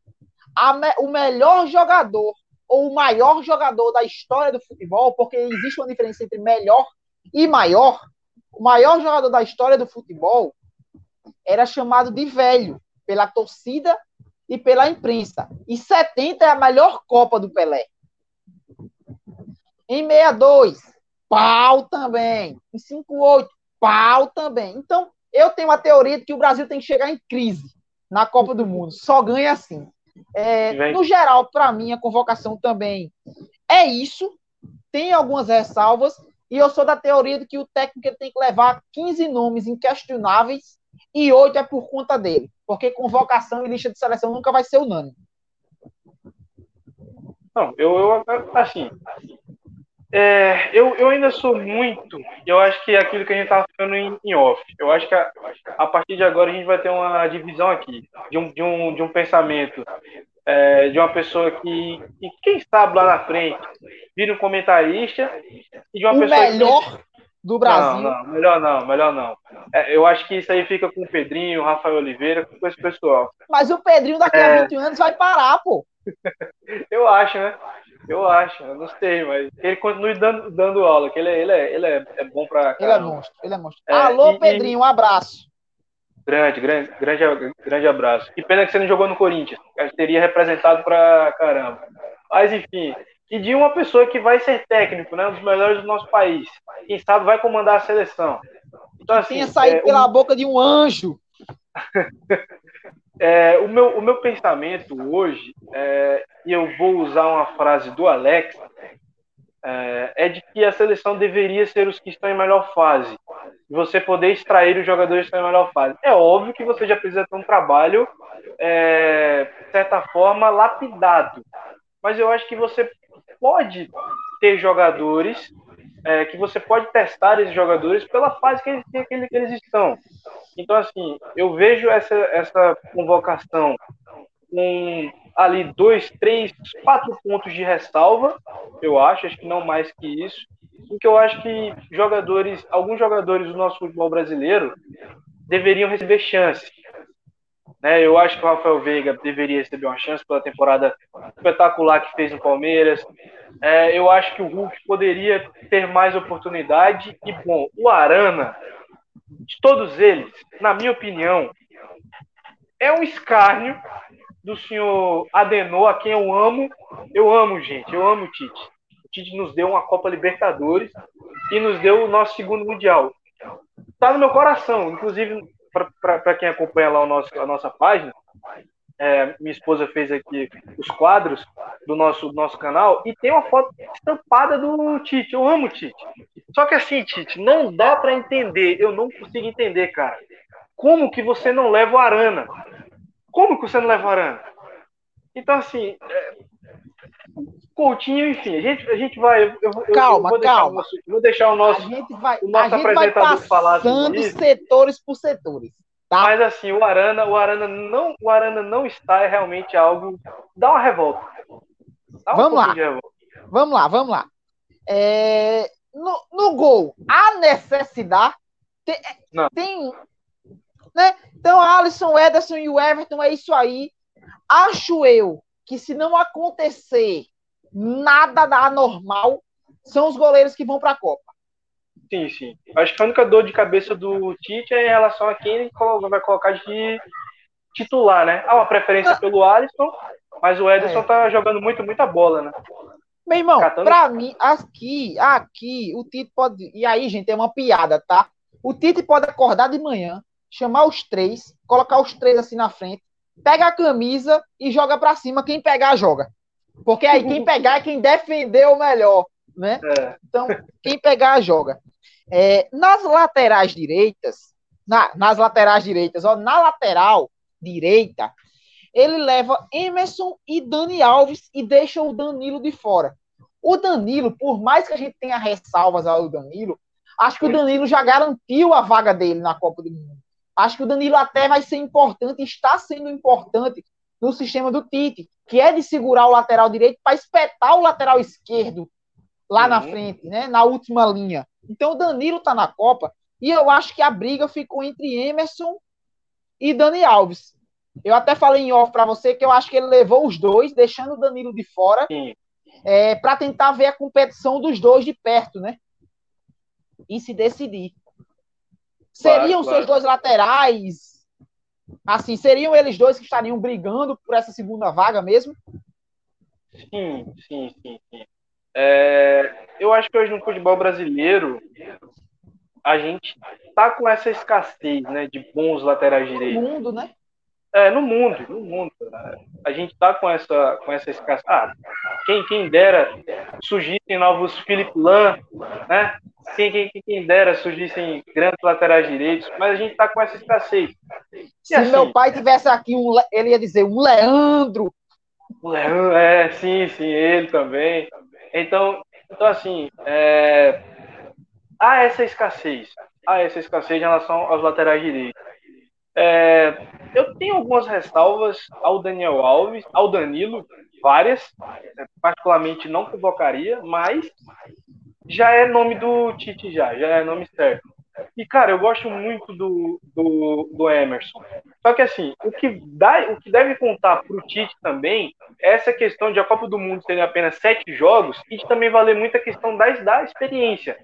me, o melhor jogador ou o maior jogador da história do futebol, porque existe uma diferença entre melhor e maior. O maior jogador da história do futebol era chamado de velho pela torcida e pela imprensa. E 70 é a melhor Copa do Pelé. Em 62, pau também. Em 58, pau também. Então, eu tenho a teoria de que o Brasil tem que chegar em crise na Copa do Mundo. Só ganha assim. É, no geral, para mim, a convocação também é isso. Tem algumas ressalvas. E eu sou da teoria de que o técnico tem que levar 15 nomes inquestionáveis e 8 é por conta dele. Porque convocação e lista de seleção nunca vai ser unânime. Não, eu, eu assim, é, eu, eu ainda sou muito, eu acho que é aquilo que a gente estava falando em, em, off. Eu acho que a, a, partir de agora a gente vai ter uma divisão aqui, de um, de um, de um pensamento, é, de uma pessoa que, que, quem sabe lá na frente, vira um comentarista, e de uma o pessoa. melhor. Do Brasil. Não, não, melhor não, melhor não. É, eu acho que isso aí fica com o Pedrinho, o Rafael Oliveira, com esse pessoal. Mas o Pedrinho daqui a 20 é. anos vai parar, pô. [LAUGHS] eu acho, né? Eu acho, eu não sei, mas ele continue dando, dando aula, que ele, é, ele, é, ele é, é bom pra. Ele é monstro, ele é monstro. É, Alô, e, Pedrinho, um abraço. Grande, grande, grande, grande abraço. Que pena que você não jogou no Corinthians. Teria representado pra caramba. Mas enfim. E de uma pessoa que vai ser técnico, né? Um dos melhores do nosso país. Quem sabe vai comandar a seleção. Então, assim, Tenha saído é, pela um... boca de um anjo. [LAUGHS] É, o, meu, o meu pensamento hoje, é, e eu vou usar uma frase do Alex, é, é, de que a seleção deveria ser os que estão em melhor fase. Você poder extrair os jogadores que estão em melhor fase. É óbvio que você já precisa ter um trabalho, é, de certa forma, lapidado. Mas eu acho que você pode ter jogadores, é, que você pode testar esses jogadores pela fase que eles, que eles estão. Então, assim, eu vejo essa, essa convocação com ali dois, três, quatro pontos de ressalva, eu acho, acho que não mais que isso. Porque eu acho que jogadores, alguns jogadores do nosso futebol brasileiro deveriam receber chance. Né? Eu acho que o Rafael Veiga deveria receber uma chance pela temporada espetacular que fez no Palmeiras. É, eu acho que o Hulk poderia ter mais oportunidade. E, bom, o Arana, de todos eles, na minha opinião, é um escárnio do senhor Adenor, a quem eu amo. Eu amo, gente, eu amo o Tite. O Tite nos deu uma Copa Libertadores e nos deu o nosso segundo Mundial. Está no meu coração, inclusive para quem acompanha lá o nosso, a nossa página, é, minha esposa fez aqui os quadros do nosso, nosso canal e tem uma foto estampada do Tite. Eu amo o Tite. Só que assim, Tite, não dá para entender. Eu não consigo entender, cara. Como que você não leva o Arana? Como que você não leva o Arana? Então, assim, é... Coutinho, enfim, a gente, a gente vai. Eu, calma, eu vou calma. Deixar, vou deixar o nosso, a gente vai, o nosso a gente apresentador vai falar sobre isso. setores por setores. Tá? Mas assim, o Arana, o Arana não, o Arana não está é realmente algo. Dá uma revolta. Dá um vamos lá. Vamos lá, vamos lá. É, no, no gol, há necessidade. Tem, tem, né? Então, Alisson, Ederson e o Everton é isso aí. Acho eu que se não acontecer nada da anormal, são os goleiros que vão para a Copa. Sim, sim. Acho que a única dor de cabeça do Tite é em relação a quem ele vai colocar de titular, né? Há uma preferência ah. pelo Alisson, mas o Ederson é. tá jogando muito, muita bola, né? Meu irmão, Catando... pra mim, aqui, aqui, o Tite pode. E aí, gente, é uma piada, tá? O Tite pode acordar de manhã, chamar os três, colocar os três assim na frente, pega a camisa e joga pra cima. Quem pegar, joga. Porque aí quem pegar é quem defendeu melhor, né? É. Então, quem pegar, joga. É, nas laterais direitas, na, nas laterais direitas, ó, na lateral direita, ele leva Emerson e Dani Alves e deixa o Danilo de fora. O Danilo, por mais que a gente tenha ressalvas ao Danilo, acho que o Danilo já garantiu a vaga dele na Copa do Mundo. Acho que o Danilo até vai ser importante, está sendo importante no sistema do Tite, que é de segurar o lateral direito para espetar o lateral esquerdo lá uhum. na frente, né, na última linha. Então o Danilo está na Copa e eu acho que a briga ficou entre Emerson e Dani Alves. Eu até falei em off para você que eu acho que ele levou os dois, deixando o Danilo de fora, é, para tentar ver a competição dos dois de perto, né? E se decidir. Claro, seriam claro. seus dois laterais Assim, seriam eles dois que estariam brigando por essa segunda vaga mesmo? Sim, sim, sim, sim. É, eu acho que hoje no futebol brasileiro a gente tá com essa escassez, né, de bons laterais direitos. No mundo, né? É, no mundo, no mundo. A gente tá com essa, com essa escassez. Ah, quem, quem dera surgissem novos Philip Lan, né? Quem, quem, quem dera surgissem grandes laterais direitos, mas a gente tá com essa escassez. E Se assim, meu pai tivesse aqui, um, ele ia dizer um Leandro. Um Leandro, é, sim, sim, ele também. Então, então assim, é, há essa escassez. Há essa escassez em relação aos laterais direitos. É, eu tenho algumas ressalvas ao Daniel Alves, ao Danilo, várias, particularmente não convocaria, mas já é nome do Tite já, já é nome certo. E, cara, eu gosto muito do, do, do Emerson. Só que, assim, o que, dá, o que deve contar para o Tite também é essa questão de a Copa do Mundo serem apenas sete jogos e de também valer muito a questão da, da experiência.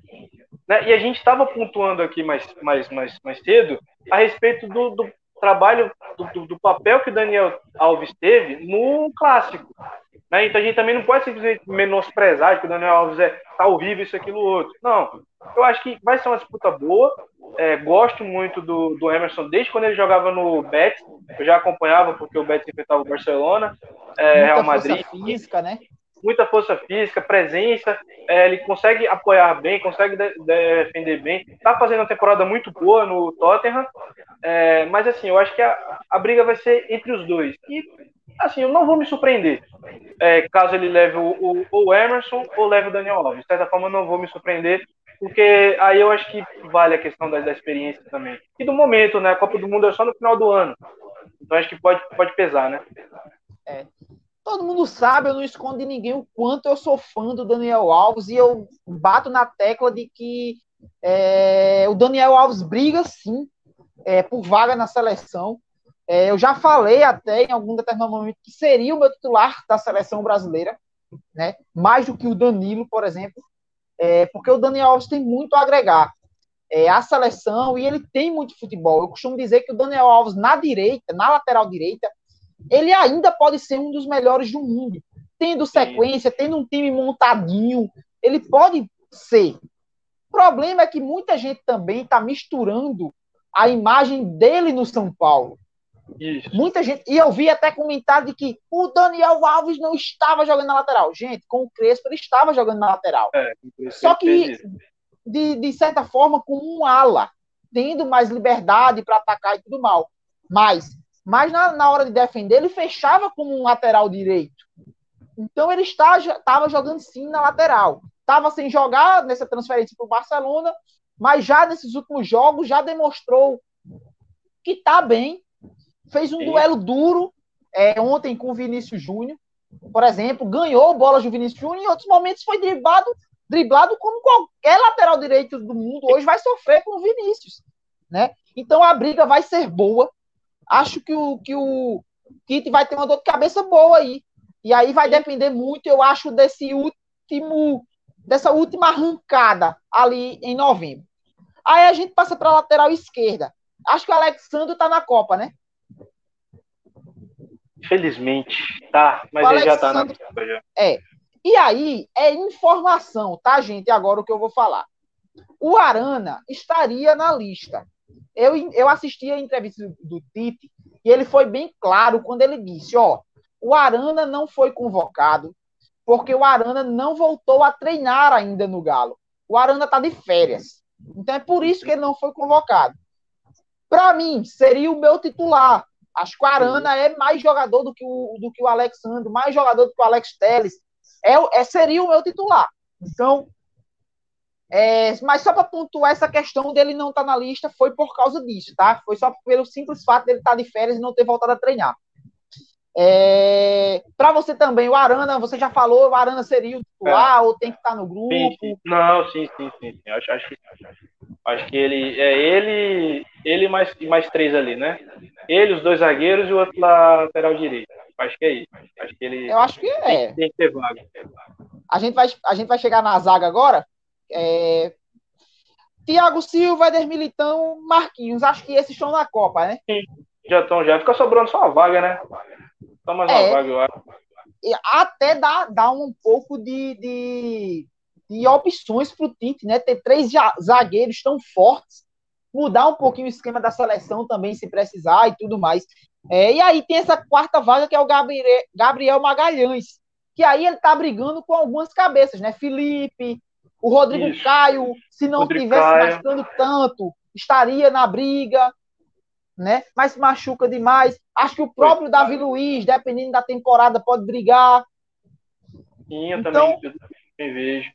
Né? E a gente estava pontuando aqui mais, mais, mais, mais cedo a respeito do, do trabalho, do, do, papel que o Daniel Alves teve no clássico. Né? Então a gente também não pode simplesmente menosprezar que o Daniel Alves é tá horrível, isso, aquilo, outro. Não. Eu acho que vai ser uma disputa boa. É, gosto muito do, do Emerson desde quando ele jogava no Betis. Eu já acompanhava porque o Betis enfrentava o Barcelona, é, Real Madrid. Física, né? Muita força física, presença, é, ele consegue apoiar bem, consegue de, de defender bem, está fazendo uma temporada muito boa no Tottenham, é, mas assim, eu acho que a, a, briga vai ser entre os dois. E assim, eu não vou me surpreender é, caso ele leve o, o, o, Emerson ou leve o Daniel Alves. De certa forma, eu não vou me surpreender, porque aí eu acho que vale a questão da, da experiência também. E do momento, né? A Copa do Mundo é só no final do ano. Então acho que pode, pode pesar, né? É. Todo mundo sabe, eu não escondo de ninguém o quanto eu sou fã do Daniel Alves e eu bato na tecla de que é, o Daniel Alves briga sim é, por vaga na seleção. É, eu já falei até em algum determinado momento que seria o meu titular da seleção brasileira, né? mais do que o Danilo, por exemplo, é, porque o Daniel Alves tem muito a agregar é, à seleção e ele tem muito futebol. Eu costumo dizer que o Daniel Alves na direita, na lateral direita, ele ainda pode ser um dos melhores do mundo. Tendo sequência, tendo um time montadinho, ele pode ser. O problema é que muita gente também está misturando a imagem dele no São Paulo. Isso. Muita gente. E eu vi até comentário de que o Daniel Alves não estava jogando na lateral. Gente, com o Crespo ele estava jogando na lateral. É, Só que, de, de certa forma, com um ala, tendo mais liberdade para atacar e tudo mal. Mas mas na, na hora de defender, ele fechava como um lateral direito. Então ele estava jogando sim na lateral. Estava sem jogar nessa transferência para o Barcelona, mas já nesses últimos jogos já demonstrou que está bem. Fez um duelo duro é, ontem com o Vinícius Júnior, por exemplo, ganhou bola do Vinícius Júnior e em outros momentos foi driblado driblado como qualquer lateral direito do mundo hoje vai sofrer com o Vinícius, né? Então a briga vai ser boa. Acho que o, que o Tite vai ter uma dor de cabeça boa aí. E aí vai depender muito, eu acho, desse último, dessa última arrancada ali em novembro. Aí a gente passa para a lateral esquerda. Acho que o Alexandre está na Copa, né? Felizmente, tá, mas ele já tá na Copa já. É. E aí é informação, tá, gente? Agora o que eu vou falar. O Arana estaria na lista. Eu, eu assisti a entrevista do, Tite e ele foi bem claro quando ele disse: ó, o Arana não foi convocado porque o Arana não voltou a treinar ainda no Galo. O Arana está de férias. Então é por isso que ele não foi convocado. Para mim, seria o meu titular. Acho que o Arana é mais jogador do que o, do que o Alexandre, mais jogador do que o Alex Telles. É, é, seria o meu titular. Então, é, mas só para pontuar essa questão dele não estar tá na lista, foi por causa disso, tá? Foi só pelo simples fato dele estar tá de férias e não ter voltado a treinar. É, para você também, o Arana, você já falou, o Arana seria o titular é. ou tem que estar tá no grupo? Sim, sim. Não, sim, sim, sim. sim. Acho, acho, acho que ele é ele, ele mais, mais três ali, né? Ele, os dois zagueiros e o outro lateral direito. Acho que é isso. Acho que ele. Eu acho que é. Tem, tem que ter vaga. A gente vai, a gente vai chegar na zaga agora. É... Thiago Silva, Eder Militão, Marquinhos. Acho que esses estão na Copa, né? Sim, já estão, já. Fica sobrando só a vaga, né? Só mais é, uma vaga, eu acho. Até dá, dá um pouco de, de, de opções para o Tite, né? Ter três zagueiros tão fortes, mudar um pouquinho o esquema da seleção também, se precisar e tudo mais. É, e aí tem essa quarta vaga que é o Gabriel, Gabriel Magalhães, que aí ele tá brigando com algumas cabeças, né? Felipe, o Rodrigo Isso. Caio, se não Rodrigo tivesse Caio. machucando tanto, estaria na briga né? Mas se machuca demais. Acho que o próprio Foi, Davi Luiz, dependendo da temporada, pode brigar. Sim, eu então, também, eu também vejo.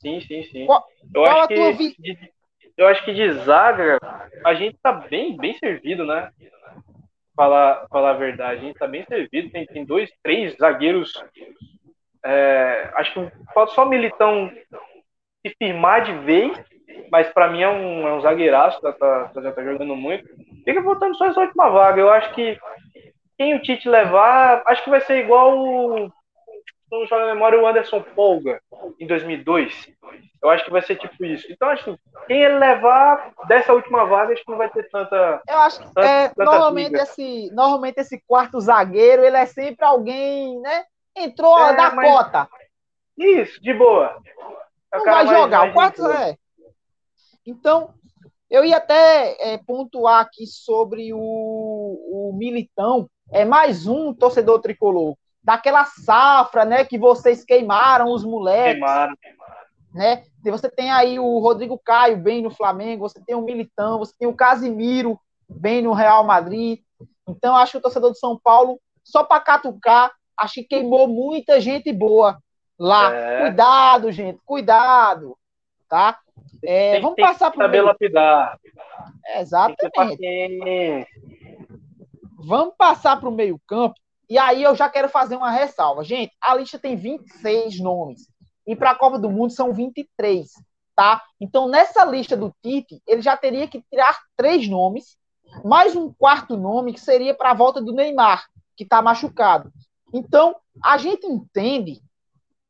Sim, sim, sim. Qual, eu, qual acho que, vi... de, eu acho que de zaga a gente tá bem, bem servido, né? Falar, falar a verdade, a gente tá bem servido. Tem, tem dois, três zagueiros. É, acho que falta só o Militão se firmar de vez mas para mim é um, é um zagueiraço, tá, tá, já tá jogando muito. Fica voltando só essa última vaga. Eu acho que quem o Tite levar, acho que vai ser igual o, não joga na memória, o Anderson Polga, em 2002. Eu acho que vai ser tipo isso. Então, acho que quem ele levar dessa última vaga, acho que não vai ter tanta. Eu acho que é, normalmente, esse, normalmente esse quarto zagueiro, ele é sempre alguém, né? Entrou é, da mas... cota. Isso, de boa. É não vai jogar. Mais o quarto é. Então, eu ia até é, pontuar aqui sobre o, o Militão, é mais um torcedor tricolor, daquela safra, né, que vocês queimaram os moleques. Queimaram, Né? Você tem aí o Rodrigo Caio bem no Flamengo, você tem o Militão, você tem o Casimiro bem no Real Madrid. Então, acho que o torcedor de São Paulo, só para catucar, acho que queimou muita gente boa lá. É. Cuidado, gente, cuidado, tá? É, tem, vamos tem passar para saber lapidar. Exatamente. Vamos passar para o meio campo. E aí eu já quero fazer uma ressalva. Gente, a lista tem 26 nomes. E para a Copa do Mundo são 23. Tá? Então, nessa lista do Tite, ele já teria que tirar três nomes, mais um quarto nome, que seria para a volta do Neymar, que está machucado. Então, a gente entende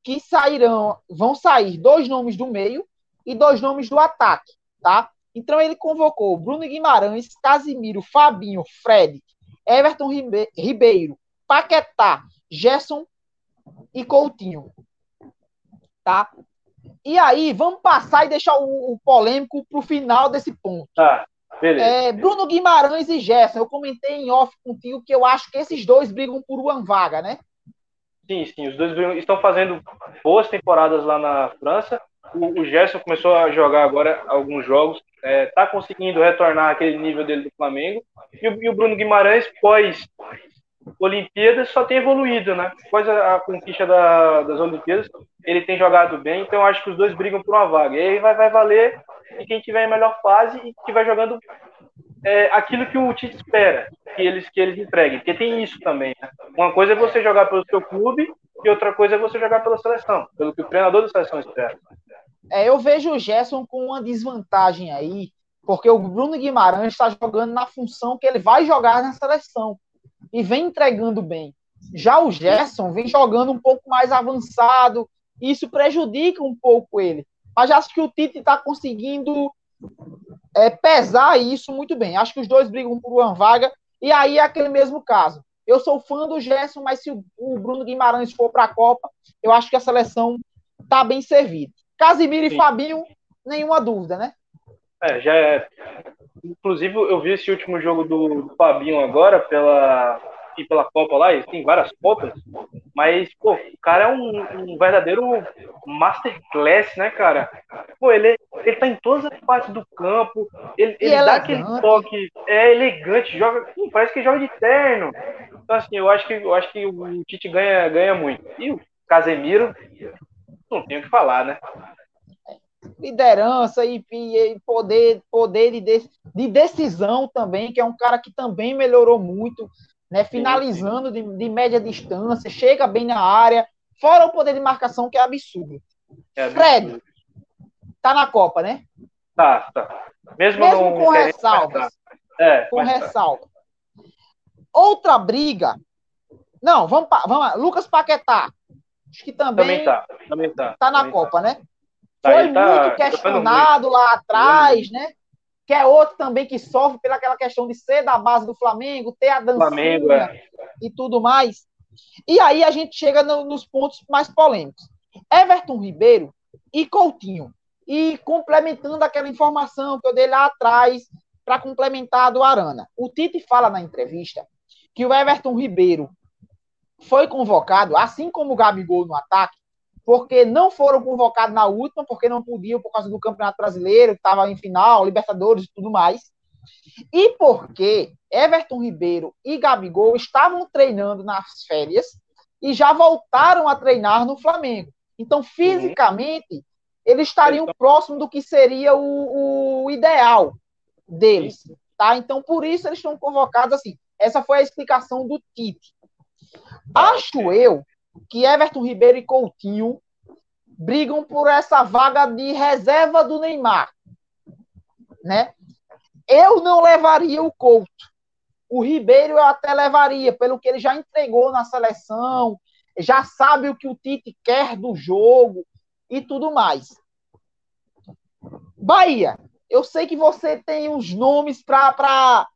que sairão, vão sair dois nomes do meio e dois nomes do ataque, tá? Então ele convocou Bruno Guimarães, Casimiro, Fabinho, Fred, Everton Ribeiro, Paquetá, Gerson e Coutinho, tá? E aí, vamos passar e deixar o, o polêmico para o final desse ponto. Tá. É, Bruno Guimarães e Gerson, eu comentei em off contigo que eu acho que esses dois brigam por uma vaga, né? Sim, sim, os dois estão fazendo boas temporadas lá na França o, Gerson começou a jogar agora alguns jogos, é, tá conseguindo retornar aquele nível dele do Flamengo. E o, e o Bruno Guimarães, pós Olimpíadas, só tem evoluído, né? Após a, conquista da, das Olimpíadas, ele tem jogado bem, então acho que os dois brigam por uma vaga. E aí vai, vai valer de quem tiver em melhor fase e que vai jogando é, aquilo que o Tite espera que eles, que eles entreguem, porque tem isso também. Né? Uma coisa é você jogar pelo seu clube e outra coisa é você jogar pela seleção, pelo que o treinador da seleção espera. É, eu vejo o Gerson com uma desvantagem aí, porque o Bruno Guimarães está jogando na função que ele vai jogar na seleção e vem entregando bem. Já o Gerson vem jogando um pouco mais avançado, e isso prejudica um pouco ele. Mas acho que o Tite está conseguindo é, pesar isso muito bem. Acho que os dois brigam por uma vaga, e aí é aquele mesmo caso. Eu sou fã do Gerson, mas se o Bruno Guimarães for para a Copa, eu acho que a seleção está bem servida. Casimiro Sim. e Fabinho, nenhuma dúvida, né? É, já é. Inclusive, eu vi esse último jogo do, do Fabinho agora pela, e pela Copa lá, e tem várias Copas, mas, pô, o cara é um, um, verdadeiro masterclass, né, cara? Pô, ele, ele tá em todas as partes do campo, ele, ele dá aquele toque, é elegante, joga, parece que joga de terno. Então, assim, eu acho que, eu acho que o Tite ganha, ganha muito. E o Casemiro, não tenho o que falar, né? Liderança e, e, poder, poder de, de, decisão também, que é um cara que também melhorou muito, né? Finalizando de, de, média distância, chega bem na área, fora o poder de marcação que é absurdo. É absurdo. Fred, tá na Copa, né? Tá, tá. Mesmo, Mesmo com ressalvas. É, com ressalva. Tá. Outra briga. Não, vamos, vamos lá. Lucas Paquetá. Acho que também, também tá, também tá, tá na também Copa, tá. né? Tá, Foi tá muito questionado lá atrás, né? Que é outro também que sofre pelaquela questão de ser da base do Flamengo, ter a dancinha Flamengo, é. e tudo mais. E aí a gente chega no, nos pontos mais polêmicos. Everton Ribeiro e Coutinho. E complementando aquela informação que eu dei lá atrás para complementar a do Arana. O Tite fala na entrevista que o Everton Ribeiro foi convocado, assim como o Gabigol no ataque, porque não foram convocados na última, porque não podiam por causa do Campeonato Brasileiro, que estava em final, Libertadores e tudo mais. E porque Everton Ribeiro e Gabigol estavam treinando nas férias e já voltaram a treinar no Flamengo. Então, fisicamente, eles estariam próximos do que seria o, o ideal deles. Tá? Então, por isso eles estão convocados assim. Essa foi a explicação do Tite. Acho eu que Everton Ribeiro e Coutinho brigam por essa vaga de reserva do Neymar, né? Eu não levaria o Couto. O Ribeiro eu até levaria, pelo que ele já entregou na seleção, já sabe o que o Tite quer do jogo e tudo mais. Bahia, eu sei que você tem os nomes para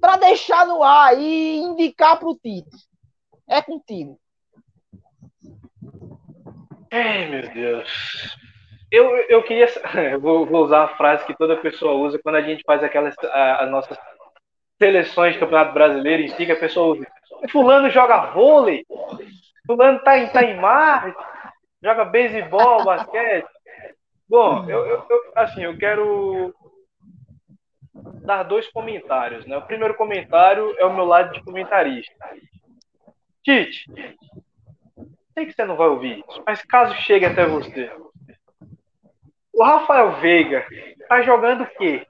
para deixar no ar e indicar para o Tite. É contigo. Ai, meu Deus. Eu, eu queria. [LAUGHS] Eu vou, vou, usar a frase que toda pessoa usa quando a gente faz aquelas as nossas seleções de campeonato brasileiro em si, que a pessoa usa. Fulano joga vôlei, Fulano tá em, tá em mar, joga beisebol, basquete. Bom, eu, eu, eu, assim, eu quero dar dois comentários. Né? O primeiro comentário é o meu lado de comentarista. Tite, sei que você não vai ouvir isso, mas caso chegue até você. O Rafael Veiga tá jogando o quê?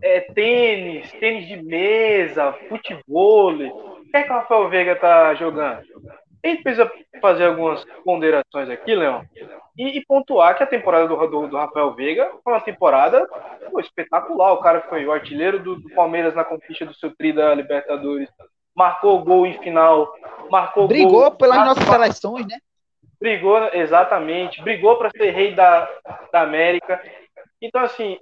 É, tênis, tênis de mesa, futebol. O que é que o Rafael Veiga tá jogando? A gente precisa fazer algumas ponderações aqui, Leão, e, e pontuar que a temporada do, do, do, Rafael Veiga foi uma temporada pô, espetacular. O cara foi o artilheiro do, do Palmeiras na conquista do seu tri da Libertadores marcou gol em final, marcou Brigou gol, pelas nossas seleções, né? Brigou, exatamente, brigou para ser rei da, da América. Então, assim,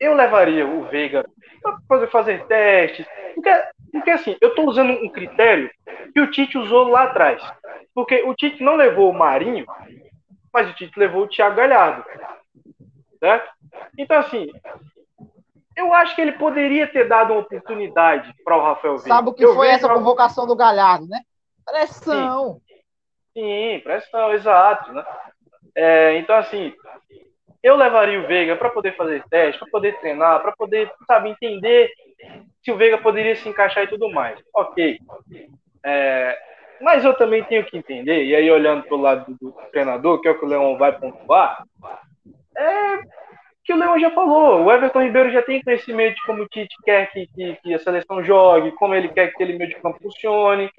eu levaria o Veiga para fazer, fazer testes. Porque, porque, assim, eu estou usando um critério que o Tite usou lá atrás. Porque o Tite não levou o Marinho, mas o Tite levou o Thiago Galhardo. Certo? Então, assim, eu acho que ele poderia ter dado uma oportunidade para o Rafael Veiga. Sabe o que eu foi essa convocação do Galhardo, né? Pressão. Sim, Sim pressão, exato. Né? É, então, assim, eu levaria o Veiga para poder fazer teste, para poder treinar, para poder, sabe, entender se o Veiga poderia se encaixar e tudo mais. Ok. É, mas eu também tenho que entender, e aí olhando para o lado do, do treinador, que é o que o Leão vai pontuar, é que o Leão já falou. O Everton Ribeiro já tem conhecimento de como o Tite quer que, que, que, a seleção jogue, como ele quer que aquele meio de campo funcione.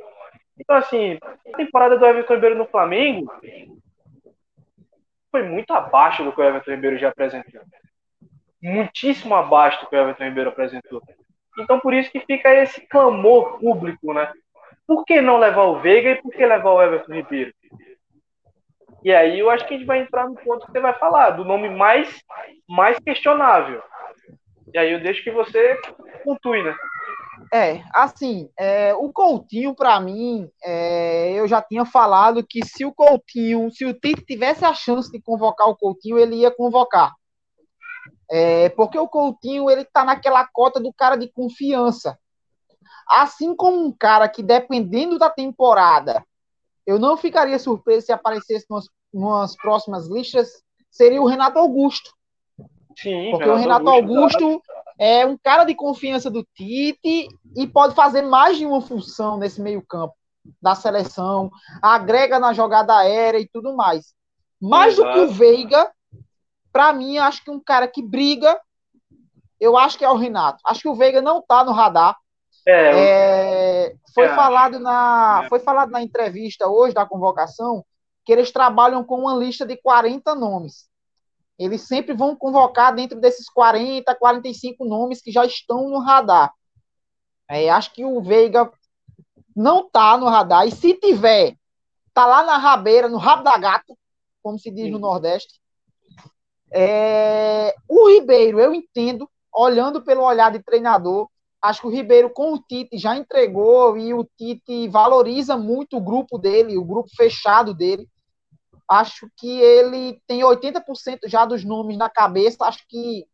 Então, assim, a temporada do Everton Ribeiro no Flamengo foi muito abaixo do que o Everton Ribeiro já apresentou. Muitíssimo abaixo do que o Everton Ribeiro apresentou. Então, por isso que fica esse clamor público, né? Por que não levar o Veiga e por que levar o Everton Ribeiro? E aí eu acho que a gente vai entrar no ponto que você vai falar, do nome mais, mais questionável. E aí eu deixo que você pontue, né? É, assim, é, o Coutinho, para mim, é, eu já tinha falado que se o Coutinho, se o Tite tivesse a chance de convocar o Coutinho, ele ia convocar. É, porque o Coutinho, ele tá naquela cota do cara de confiança. Assim como um cara que, dependendo da temporada, eu não ficaria surpreso se aparecesse nas, nas próximas listas, seria o Renato Augusto. Sim, porque Renato o Renato Augusto, Augusto é um cara de confiança do Tite e pode fazer mais de uma função nesse meio-campo da seleção, agrega na jogada aérea e tudo mais. Mais Exato. do que o Veiga, para mim, acho que um cara que briga, eu acho que é o Renato. Acho que o Veiga não tá no radar. É, é, foi, é. falado na, foi falado na entrevista hoje da convocação que eles trabalham com uma lista de 40 nomes eles sempre vão convocar dentro desses 40, 45 nomes que já estão no radar. É, acho que o Veiga não está no radar, e se tiver, tá lá na rabeira, no rabo da gata, como se diz no Nordeste. É, o Ribeiro, eu entendo, olhando pelo olhar de treinador, acho que o Ribeiro com o Tite já entregou e o Tite valoriza muito o grupo dele, o grupo fechado dele acho que ele tem 80% já dos nomes na cabeça. Acho que,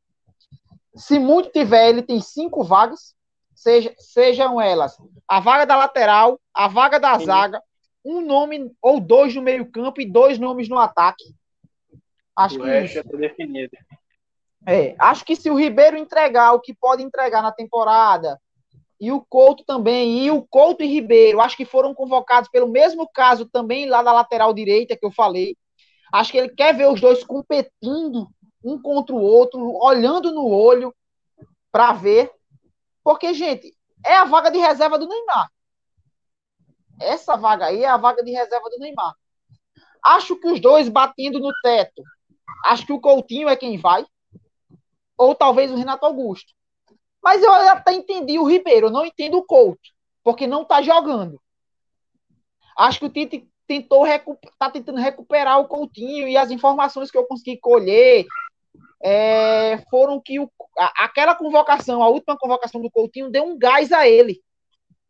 se muito tiver, ele tem cinco vagas, seja, sejam elas a vaga da lateral, a vaga da Sim. zaga, um nome ou dois no meio-campo e dois nomes no ataque. Acho o que. Já tá definido. É, acho que se o Ribeiro entregar o que pode entregar na temporada, e o Couto também, e o Couto e Ribeiro, acho que foram convocados pelo mesmo caso também lá da lateral direita que eu falei. Acho que ele quer ver os dois competindo um contra o outro, olhando no olho para ver. Porque, gente, é a vaga de reserva do Neymar. Essa vaga aí é a vaga de reserva do Neymar. Acho que os dois batendo no teto. Acho que o Coutinho é quem vai. Ou talvez o Renato Augusto. Mas eu até entendi o Ribeiro, eu não entendo o Couto, porque não está jogando. Acho que o Tite tentou tá tentando recuperar o Coutinho e as informações que eu consegui colher é, foram que o, aquela convocação, a última convocação do Coutinho, deu um gás a ele.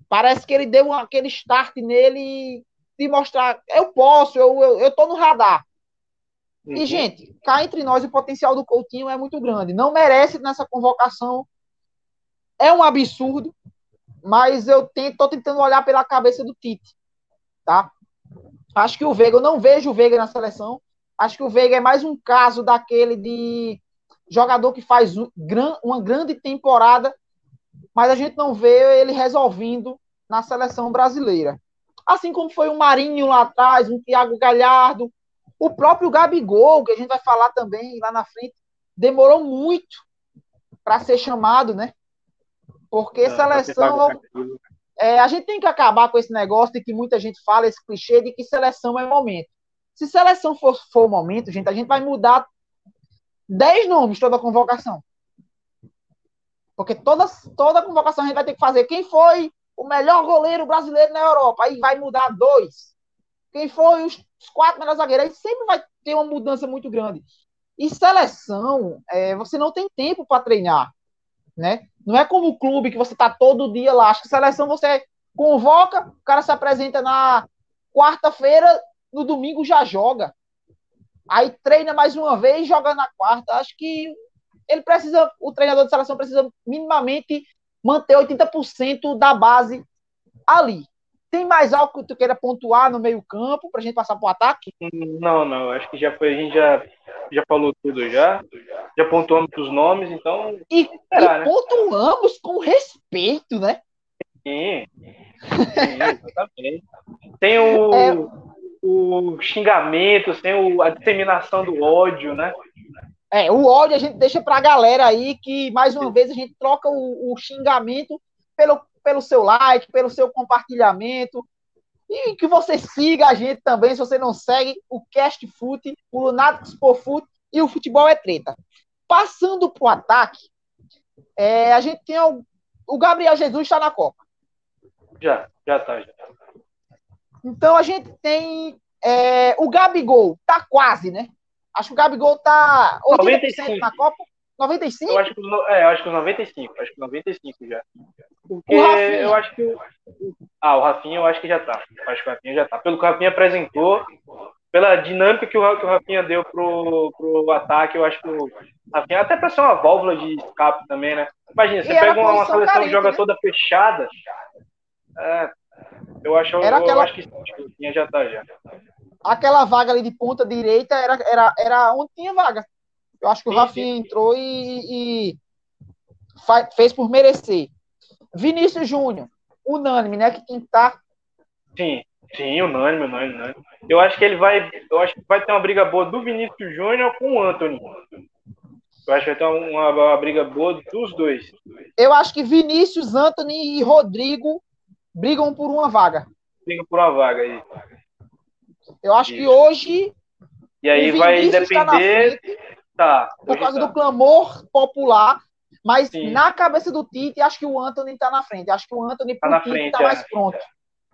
Parece que ele deu aquele start nele de mostrar, eu posso, eu, eu, eu no radar. Uhum. E, gente, cá entre nós, o potencial do Coutinho é muito grande. Não merece nessa convocação é um absurdo, mas eu estou tentando olhar pela cabeça do Tite, tá? Acho que o Veiga, eu não vejo o Veiga na seleção. Acho que o Veiga é mais um caso daquele de jogador que faz uma grande temporada, mas a gente não vê ele resolvendo na seleção brasileira. Assim como foi o Marinho lá atrás, um Thiago Galhardo, o próprio Gabigol, que a gente vai falar também lá na frente, demorou muito para ser chamado, né? Porque seleção. É, a gente tem que acabar com esse negócio de que muita gente fala, esse clichê de que seleção é momento. Se seleção for, for momento, gente, a gente vai mudar 10 nomes toda a convocação. Porque toda, toda convocação a gente vai ter que fazer. Quem foi o melhor goleiro brasileiro na Europa? Aí vai mudar dois. Quem foi os, os quatro melhores zagueiros? Aí sempre vai ter uma mudança muito grande. E seleção, é, você não tem tempo para treinar né? Não é como o clube que você tá todo dia lá. Acho que seleção você convoca, o cara se apresenta na quarta-feira, no domingo já joga. Aí treina mais uma vez, joga na quarta. Acho que ele precisa, o treinador de seleção precisa minimamente manter 80% da base ali. Tem mais algo que tu queira pontuar no meio-campo para a gente passar para o ataque? Não, não. Acho que já foi. A gente já, já falou tudo já. Já pontuamos os nomes, então. E, esperar, e né? pontuamos com respeito, né? Sim. Sim exatamente. Tem o, é... o xingamento, tem o, a disseminação do ódio, né? É, o ódio a gente deixa para a galera aí que, mais uma vez, a gente troca o, o xingamento pelo pelo seu like, pelo seu compartilhamento. E que você siga a gente também, se você não segue, o Cast Foot, o Lunáticos por Foot e o Futebol é Treta. Passando para o ataque, é, a gente tem o, o Gabriel Jesus está na Copa. Já, já está. Já. Então a gente tem é, o Gabigol, tá quase, né? Acho que o Gabigol tá 80% 95. na Copa. 95? Eu acho que, é, eu acho que os 95. Acho que 95 já. Porque eu acho que. Ah, o Rafinha eu acho que já tá. Acho que o Rafinha já tá. Pelo que o Rafinha apresentou, pela dinâmica que o, que o Rafinha deu pro, pro ataque, eu acho que o Rafinha, até pra ser uma válvula de escape também, né? Imagina, você pega uma, uma seleção carente, que joga né? toda fechada. É, eu acho, era eu, aquela... acho que o Rafinha já tá já. Aquela vaga ali de ponta direita era, era, era onde tinha vaga. Eu acho que o Rafinha entrou e, e fez por merecer. Vinícius Júnior, unânime, né? Que tem que estar. Tá... Sim, sim, unânime, unânime, unânime. Eu acho que ele vai. Eu acho que vai ter uma briga boa do Vinícius Júnior com o Anthony. Eu acho que vai ter uma, uma, briga boa dos dois. Eu acho que Vinícius, Anthony e Rodrigo brigam por uma vaga. Brigam por uma vaga aí. Eu acho Isso. que hoje. E aí vai tá depender. Tá, por causa tá. do clamor popular. Mas Sim. na cabeça do Tite, acho que o Anthony tá na frente. Acho que o Anthony tá na frente, tá é. mais pronto.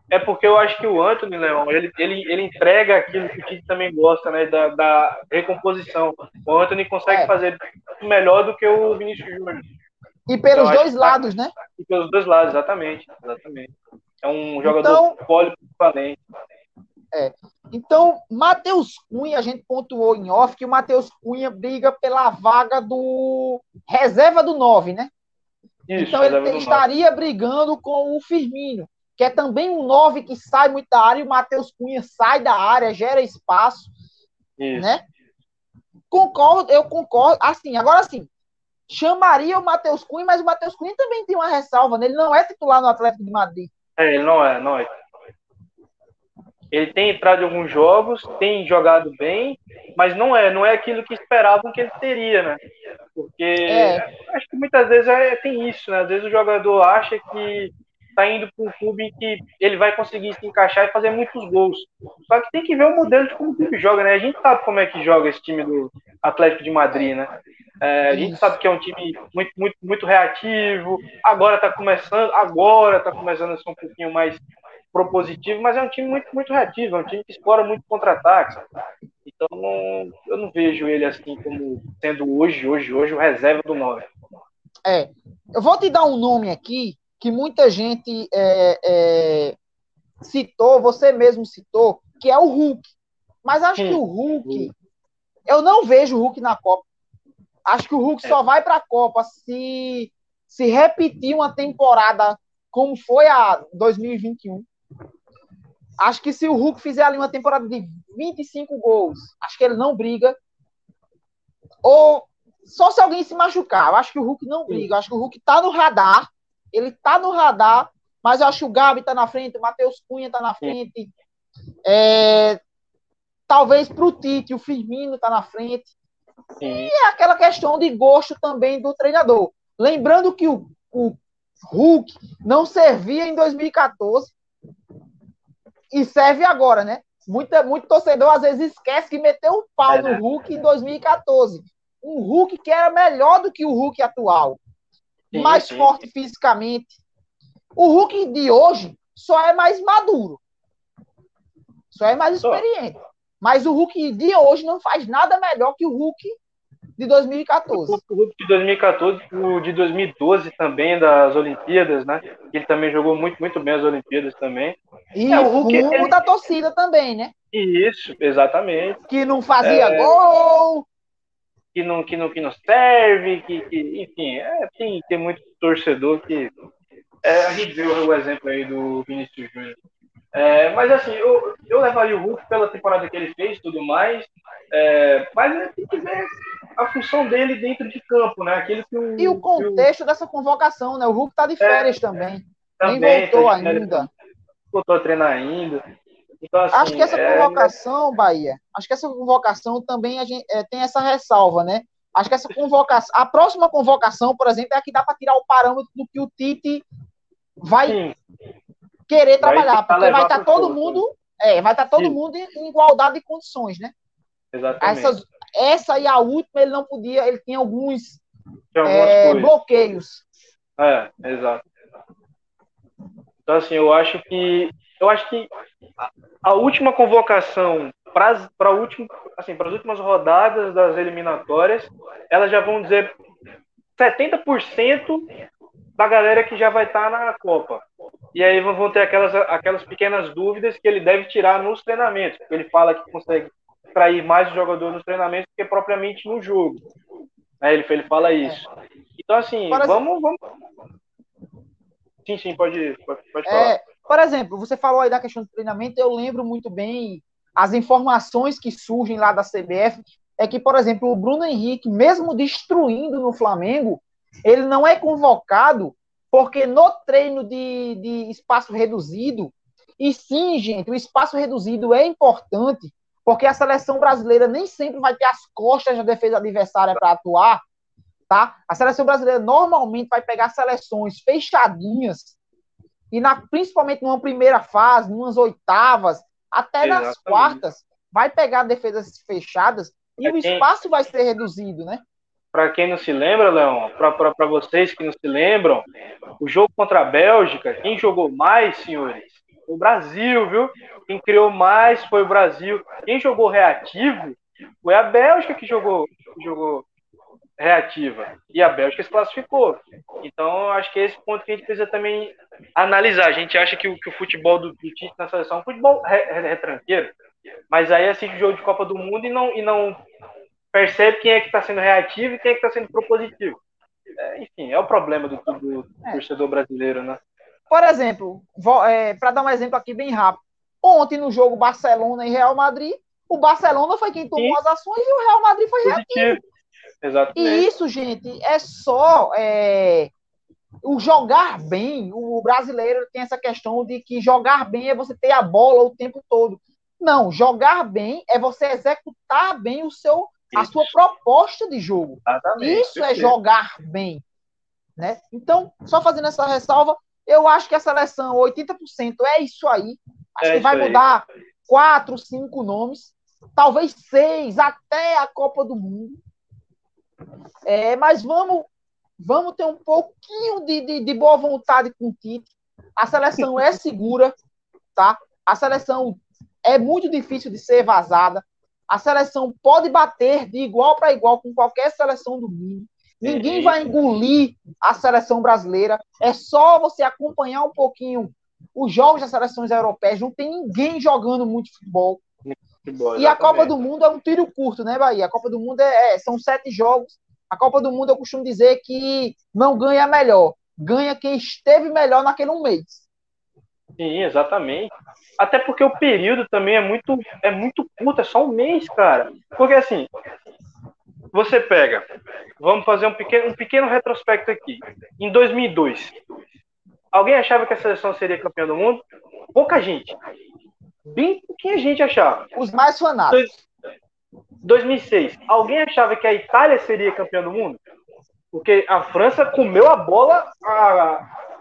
É porque eu acho que o Anthony, Leão, ele, ele, ele entrega aquilo que o Tite também gosta, né? Da, da recomposição. O Anthony consegue é. fazer melhor do que o Vinícius Júnior. E pelos dois lados, tá... né? E pelos dois lados, exatamente. exatamente. É um jogador então, polivalente. É. Então, Matheus Cunha, a gente pontuou em off que o Matheus Cunha briga pela vaga do reserva do 9, né? Isso, então ele estaria 9. brigando com o Firmino, que é também um 9 que sai muito da área, e o Matheus Cunha sai da área, gera espaço, Isso. né? Concordo, eu concordo. Assim, agora sim, chamaria o Matheus Cunha, mas o Matheus Cunha também tem uma ressalva, né? Ele não é titular no Atlético de Madrid. É, ele não é, não é. Ele tem entrado em alguns jogos, tem jogado bem, mas não é, não é aquilo que esperavam que ele teria, né? Porque é. acho que muitas vezes é, tem isso, né? Às vezes o jogador acha que tá indo para um clube em que ele vai conseguir se encaixar e fazer muitos gols. Só que tem que ver o modelo de como o clube joga, né? A gente sabe como é que joga esse time do Atlético de Madrid, né? É, a gente sabe que é um time muito, muito, muito reativo. Agora tá começando, agora tá começando a ser um pouquinho mais propositivo, mas é um time muito, muito reativo, é um time que explora muito contra-ataques. Então, eu não vejo ele assim como sendo hoje, hoje, hoje, o reserva do 9. É, eu vou te dar um nome aqui que muita gente é, é, citou, você mesmo citou, que é o Hulk. Mas acho Sim. que o Hulk, eu não vejo o Hulk na Copa. Acho que o Hulk é. só vai para a Copa se se repetir uma temporada como foi a 2021. Acho que se o Hulk fizer ali uma temporada de 25 gols, acho que ele não briga. Ou só se alguém se machucar. Eu acho que o Hulk não briga. Eu acho que o Hulk tá no radar. Ele tá no radar, mas eu acho que o Gabi tá na frente, o Matheus Cunha tá na frente. É, talvez pro Tite, o Firmino tá na frente. Sim. E é aquela questão de gosto também do treinador. Lembrando que o, o Hulk não servia em 2014 e serve agora, né? Muita, muito torcedor às vezes esquece que meteu um pau é, no né? Hulk em 2014. Um Hulk que era melhor do que o Hulk atual. Sim, mais sim. forte fisicamente. O Hulk de hoje só é mais maduro. Só é mais experiente. Mas o Hulk de hoje não faz nada melhor que o Hulk de 2014. O Hulk de 2014, o de 2012 também, das Olimpíadas, né? Ele também jogou muito, muito bem as Olimpíadas também. E é, o Hulk ele... da torcida também, né? Isso, exatamente. Que não fazia é... gol. Que não, que não, que não serve, que, que enfim, é, tem, tem muito torcedor que. É, a gente viu o exemplo aí do Vinícius Júnior. É, mas assim, eu, eu levaria o Hulk pela temporada que ele fez tudo mais. É, mas tem que ver a função dele dentro de campo, né? Aquele que o, e o contexto o... dessa convocação, né? O Hulk tá de é, férias é, também. também. Nem voltou tá ainda. Voltou a treinar ainda. Então, assim, acho que essa é, convocação, Bahia, acho que essa convocação também a gente, é, tem essa ressalva, né? Acho que essa convocação, a próxima convocação, por exemplo, é a que dá para tirar o parâmetro do que o Tite vai, querer trabalhar, porque vai estar tá todo mundo, é, vai estar tá todo Sim. mundo em igualdade de condições, né? Exatamente. Essas, essa e a última ele não podia, ele tinha alguns é, bloqueios. É, exato. Então assim, eu acho que eu acho que a, a última convocação para último, assim, para as últimas rodadas das eliminatórias, elas já vão dizer 70% da galera que já vai estar tá na Copa. E aí vão ter aquelas, aquelas pequenas dúvidas que ele deve tirar nos treinamentos, porque ele fala que consegue extrair mais o jogador nos treinamentos do que propriamente no jogo. Aí ele, ele fala isso. Então, assim, Parece... vamos, vamos. Sim, sim, pode, pode, pode falar. É, por exemplo, você falou aí da questão do treinamento, eu lembro muito bem as informações que surgem lá da CBF é que, por exemplo, o Bruno Henrique, mesmo destruindo no Flamengo, ele não é convocado porque no treino de, de espaço reduzido, e sim, gente, o espaço reduzido é importante, porque a seleção brasileira nem sempre vai ter as costas da defesa adversária para atuar, tá? A seleção brasileira normalmente vai pegar seleções fechadinhas, e na, principalmente numa primeira fase, numas oitavas, até Exatamente. nas quartas, vai pegar defesas fechadas e o espaço vai ser reduzido, né? Para quem não se lembra, Leão, para vocês que não se lembram, o jogo contra a Bélgica, quem jogou mais, senhores? O Brasil, viu? Quem criou mais foi o Brasil. Quem jogou reativo foi a Bélgica que jogou, jogou reativa. E a Bélgica se classificou. Então, acho que é esse ponto que a gente precisa também analisar. A gente acha que o, que o futebol do, do Tite na seleção é um futebol retranqueiro. Mas aí assiste o jogo de Copa do Mundo e não, e não percebe quem é que está sendo reativo e quem é que está sendo propositivo. É, enfim, é o problema do, do, do é. torcedor brasileiro, né? Por exemplo, é, para dar um exemplo aqui bem rápido. Ontem no jogo Barcelona e Real Madrid, o Barcelona foi quem tomou Sim. as ações e o Real Madrid foi reativo. Exatamente. E isso, gente, é só é, o jogar bem. O brasileiro tem essa questão de que jogar bem é você ter a bola o tempo todo. Não, jogar bem é você executar bem o seu, a sua proposta de jogo. Exatamente. Isso é jogar bem. Né? Então, só fazendo essa ressalva, eu acho que a seleção 80% é isso aí. Acho é que vai mudar quatro, cinco nomes, talvez seis, até a Copa do Mundo. É, mas vamos, vamos ter um pouquinho de, de, de boa vontade com o Tite. A seleção é [LAUGHS] segura, tá? A seleção é muito difícil de ser vazada. A seleção pode bater de igual para igual com qualquer seleção do mundo. Ninguém vai engolir a seleção brasileira. É só você acompanhar um pouquinho os jogos das seleções europeias. Não tem ninguém jogando muito futebol. futebol e a Copa do Mundo é um tiro curto, né, Bahia? A Copa do Mundo é, é, são sete jogos. A Copa do Mundo eu costumo dizer que não ganha melhor, ganha quem esteve melhor naquele um mês. Sim, exatamente. Até porque o período também é muito, é muito curto, é só um mês, cara. Porque assim, você pega, vamos fazer um pequeno, um pequeno retrospecto aqui. Em 2002, alguém achava que a seleção seria campeã do mundo? Pouca gente. Bem pouquinha gente achava. Os mais fanáticos. 2006, alguém achava que a Itália seria campeã do mundo? Porque a França comeu a bola a,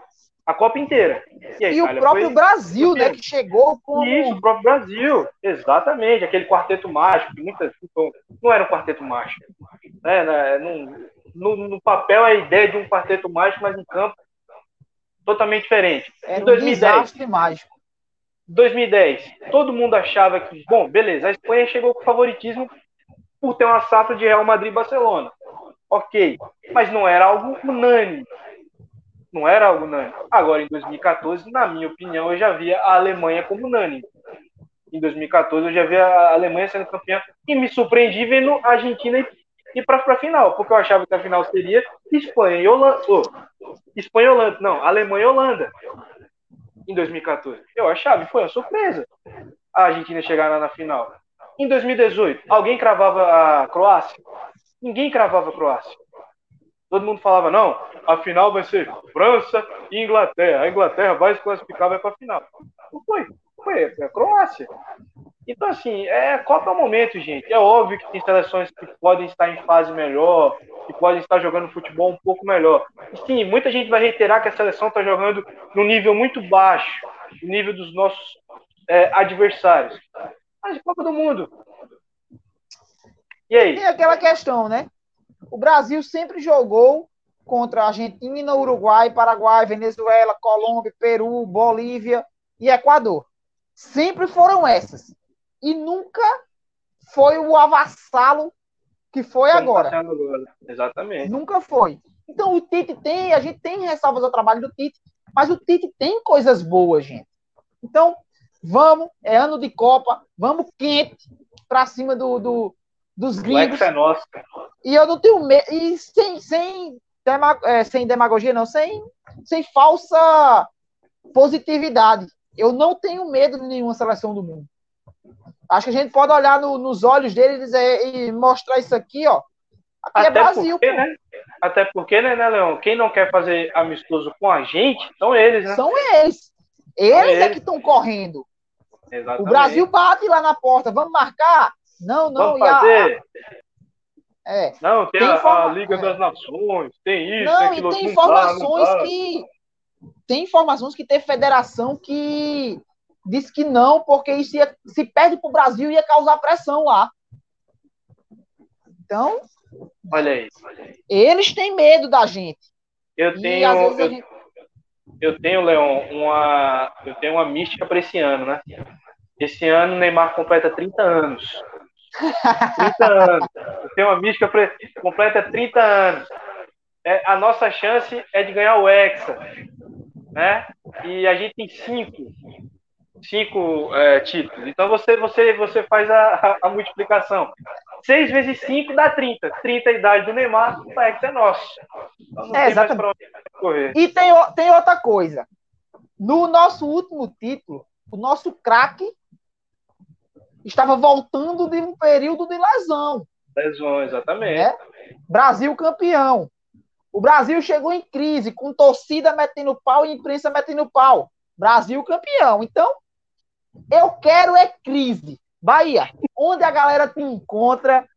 a Copa inteira. E, e o próprio Brasil, né, que chegou com. Isso, o próprio Brasil, exatamente, aquele quarteto mágico, que muitas não era um quarteto mágico. Né, né no, no, no, papel a ideia de um quarteto mágico, mas em campo totalmente diferente. Era em 2010, um mágico. 2010, todo mundo achava que, bom, beleza, a Espanha chegou com favoritismo por ter uma safra de Real Madrid e Barcelona. Ok, mas não era algo unânime. Não era algo unânime. Agora, em 2014, na minha opinião, eu já via a Alemanha como unânime. Em 2014, eu já via a Alemanha sendo campeã e me surpreendi vendo a Argentina ir para a final, porque eu achava que a final seria Espanha e Holanda. Oh, Espanha e Holanda, não, Alemanha e Holanda. Em 2014. Eu achava, e foi uma surpresa a Argentina chegar lá na final. Em 2018, alguém cravava a Croácia? Ninguém cravava a Croácia. Todo mundo falava, não, a final vai ser França e Inglaterra. A Inglaterra vai se classificar, vai para a final. Não foi. Foi a Croácia. Então, assim, é, Copa é um momento, gente. É óbvio que tem seleções que podem estar em fase melhor, que podem estar jogando futebol um pouco melhor. E, sim, muita gente vai reiterar que a seleção está jogando num nível muito baixo. o nível dos nossos é, adversários. Mas Copa do Mundo. E aí? Tem aquela questão, né? O Brasil sempre jogou contra Argentina, Uruguai, Paraguai, Venezuela, Colômbia, Peru, Bolívia e Equador. Sempre foram essas. E nunca foi o avassalo que foi agora. Agora. Exatamente. Nunca foi. Então o Tite tem, a gente tem ressalvas ao trabalho do Tite, mas o Tite tem coisas boas, gente. Então, vamos, é ano de Copa, vamos quente para cima do, do, dos gringos. O é nosso. E eu não tenho medo, e sem, sem, é, sem demagogia, não, sem, sem falsa positividade. Eu não tenho medo de nenhuma seleção do mundo. Acho que a gente pode olhar no, nos olhos dele e, dizer, e mostrar isso aqui, ó. Aqui é Até é Brasil. Porque, né? Até porque, né, né, Leão? Quem não quer fazer amistoso com a gente são eles, né? São eles. Eles, são eles. é que estão correndo. Exatamente. O Brasil bate lá na porta. Vamos marcar? Não, não. Vamos fazer. É. Não, tem, tem a, informa... a, Liga é. das Nações, tem isso, não, tem e tem informações que. Tem informações que tem federação que diz que não, porque isso ia, se perde para o Brasil ia causar pressão lá. Então, olha aí, Eles têm medo da gente. Eu tenho, eu, gente... eu, tenho, Leon, uma, eu tenho uma mística para esse ano, né? Esse ano o Neymar completa 30 anos. 30 anos. Eu tenho uma mística completa 30 anos. É, a nossa chance é de ganhar o Hexa, né? E a gente tem cinco cinco é, títulos. Então você, você, você faz a, a, multiplicação. 6 vezes 5 dá 30. 30 a idade do Neymar, o X é nosso. Então é, exatamente. E tem, tem outra coisa. No nosso último título, o nosso craque estava voltando de um período de lesão. Lesão, exatamente. Né? Brasil campeão. O Brasil chegou em crise, com torcida metendo pau e imprensa metendo pau. Brasil campeão. Então, eu quero é crise. Bahia, onde a galera te encontra?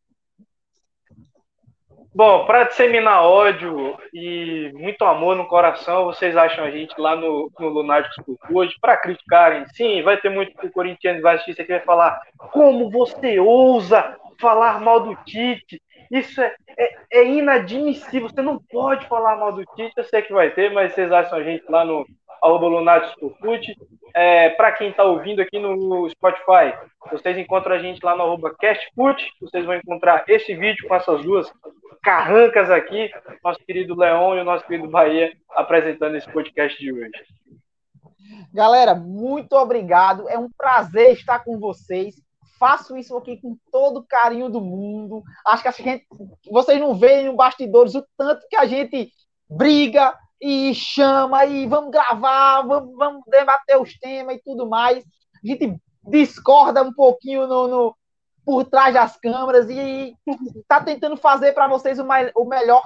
Bom, para disseminar ódio e muito amor no coração, vocês acham a gente lá no, no Lunáticos por hoje para criticarem. Sim, vai ter muito que corintiano vai assistir aqui vai falar como você ousa falar mal do Tite. Isso é, é, é, inadmissível. Você não pode falar mal do Tite. Eu sei que vai ter, mas vocês acham a gente lá no arroba Lunáticos por. É, para quem está ouvindo aqui no Spotify, vocês encontram a gente lá no arroba CastFoot. Vocês vão encontrar esse vídeo com essas duas carrancas aqui, nosso querido Leon e o nosso querido Bahia apresentando esse podcast de hoje. Galera, muito obrigado. É um prazer estar com vocês. Faço isso aqui com todo o carinho do mundo. Acho que gente, vocês não veem no bastidores o tanto que a gente briga, e chama e vamos gravar, vamos, vamos debater os temas e tudo mais. A gente discorda um pouquinho no, no por trás das câmeras e está tentando fazer para vocês o, mais, o melhor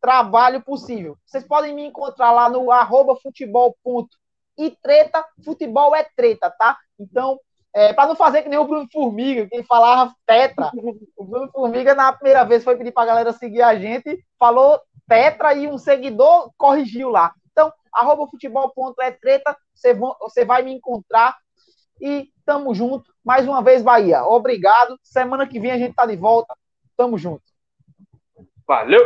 trabalho possível. Vocês podem me encontrar lá no arroba futebol ponto e treta, futebol é treta, tá? Então, é, para não fazer que nem o Bruno Formiga, que falava tetra. O Bruno Formiga, na primeira vez, foi pedir para a galera seguir a gente, falou Tetra e um seguidor corrigiu lá. Então, arroba futebol.etreta, você, você vai me encontrar e tamo junto. Mais uma vez, Bahia. Obrigado. Semana que vem a gente tá de volta. Tamo junto. Valeu!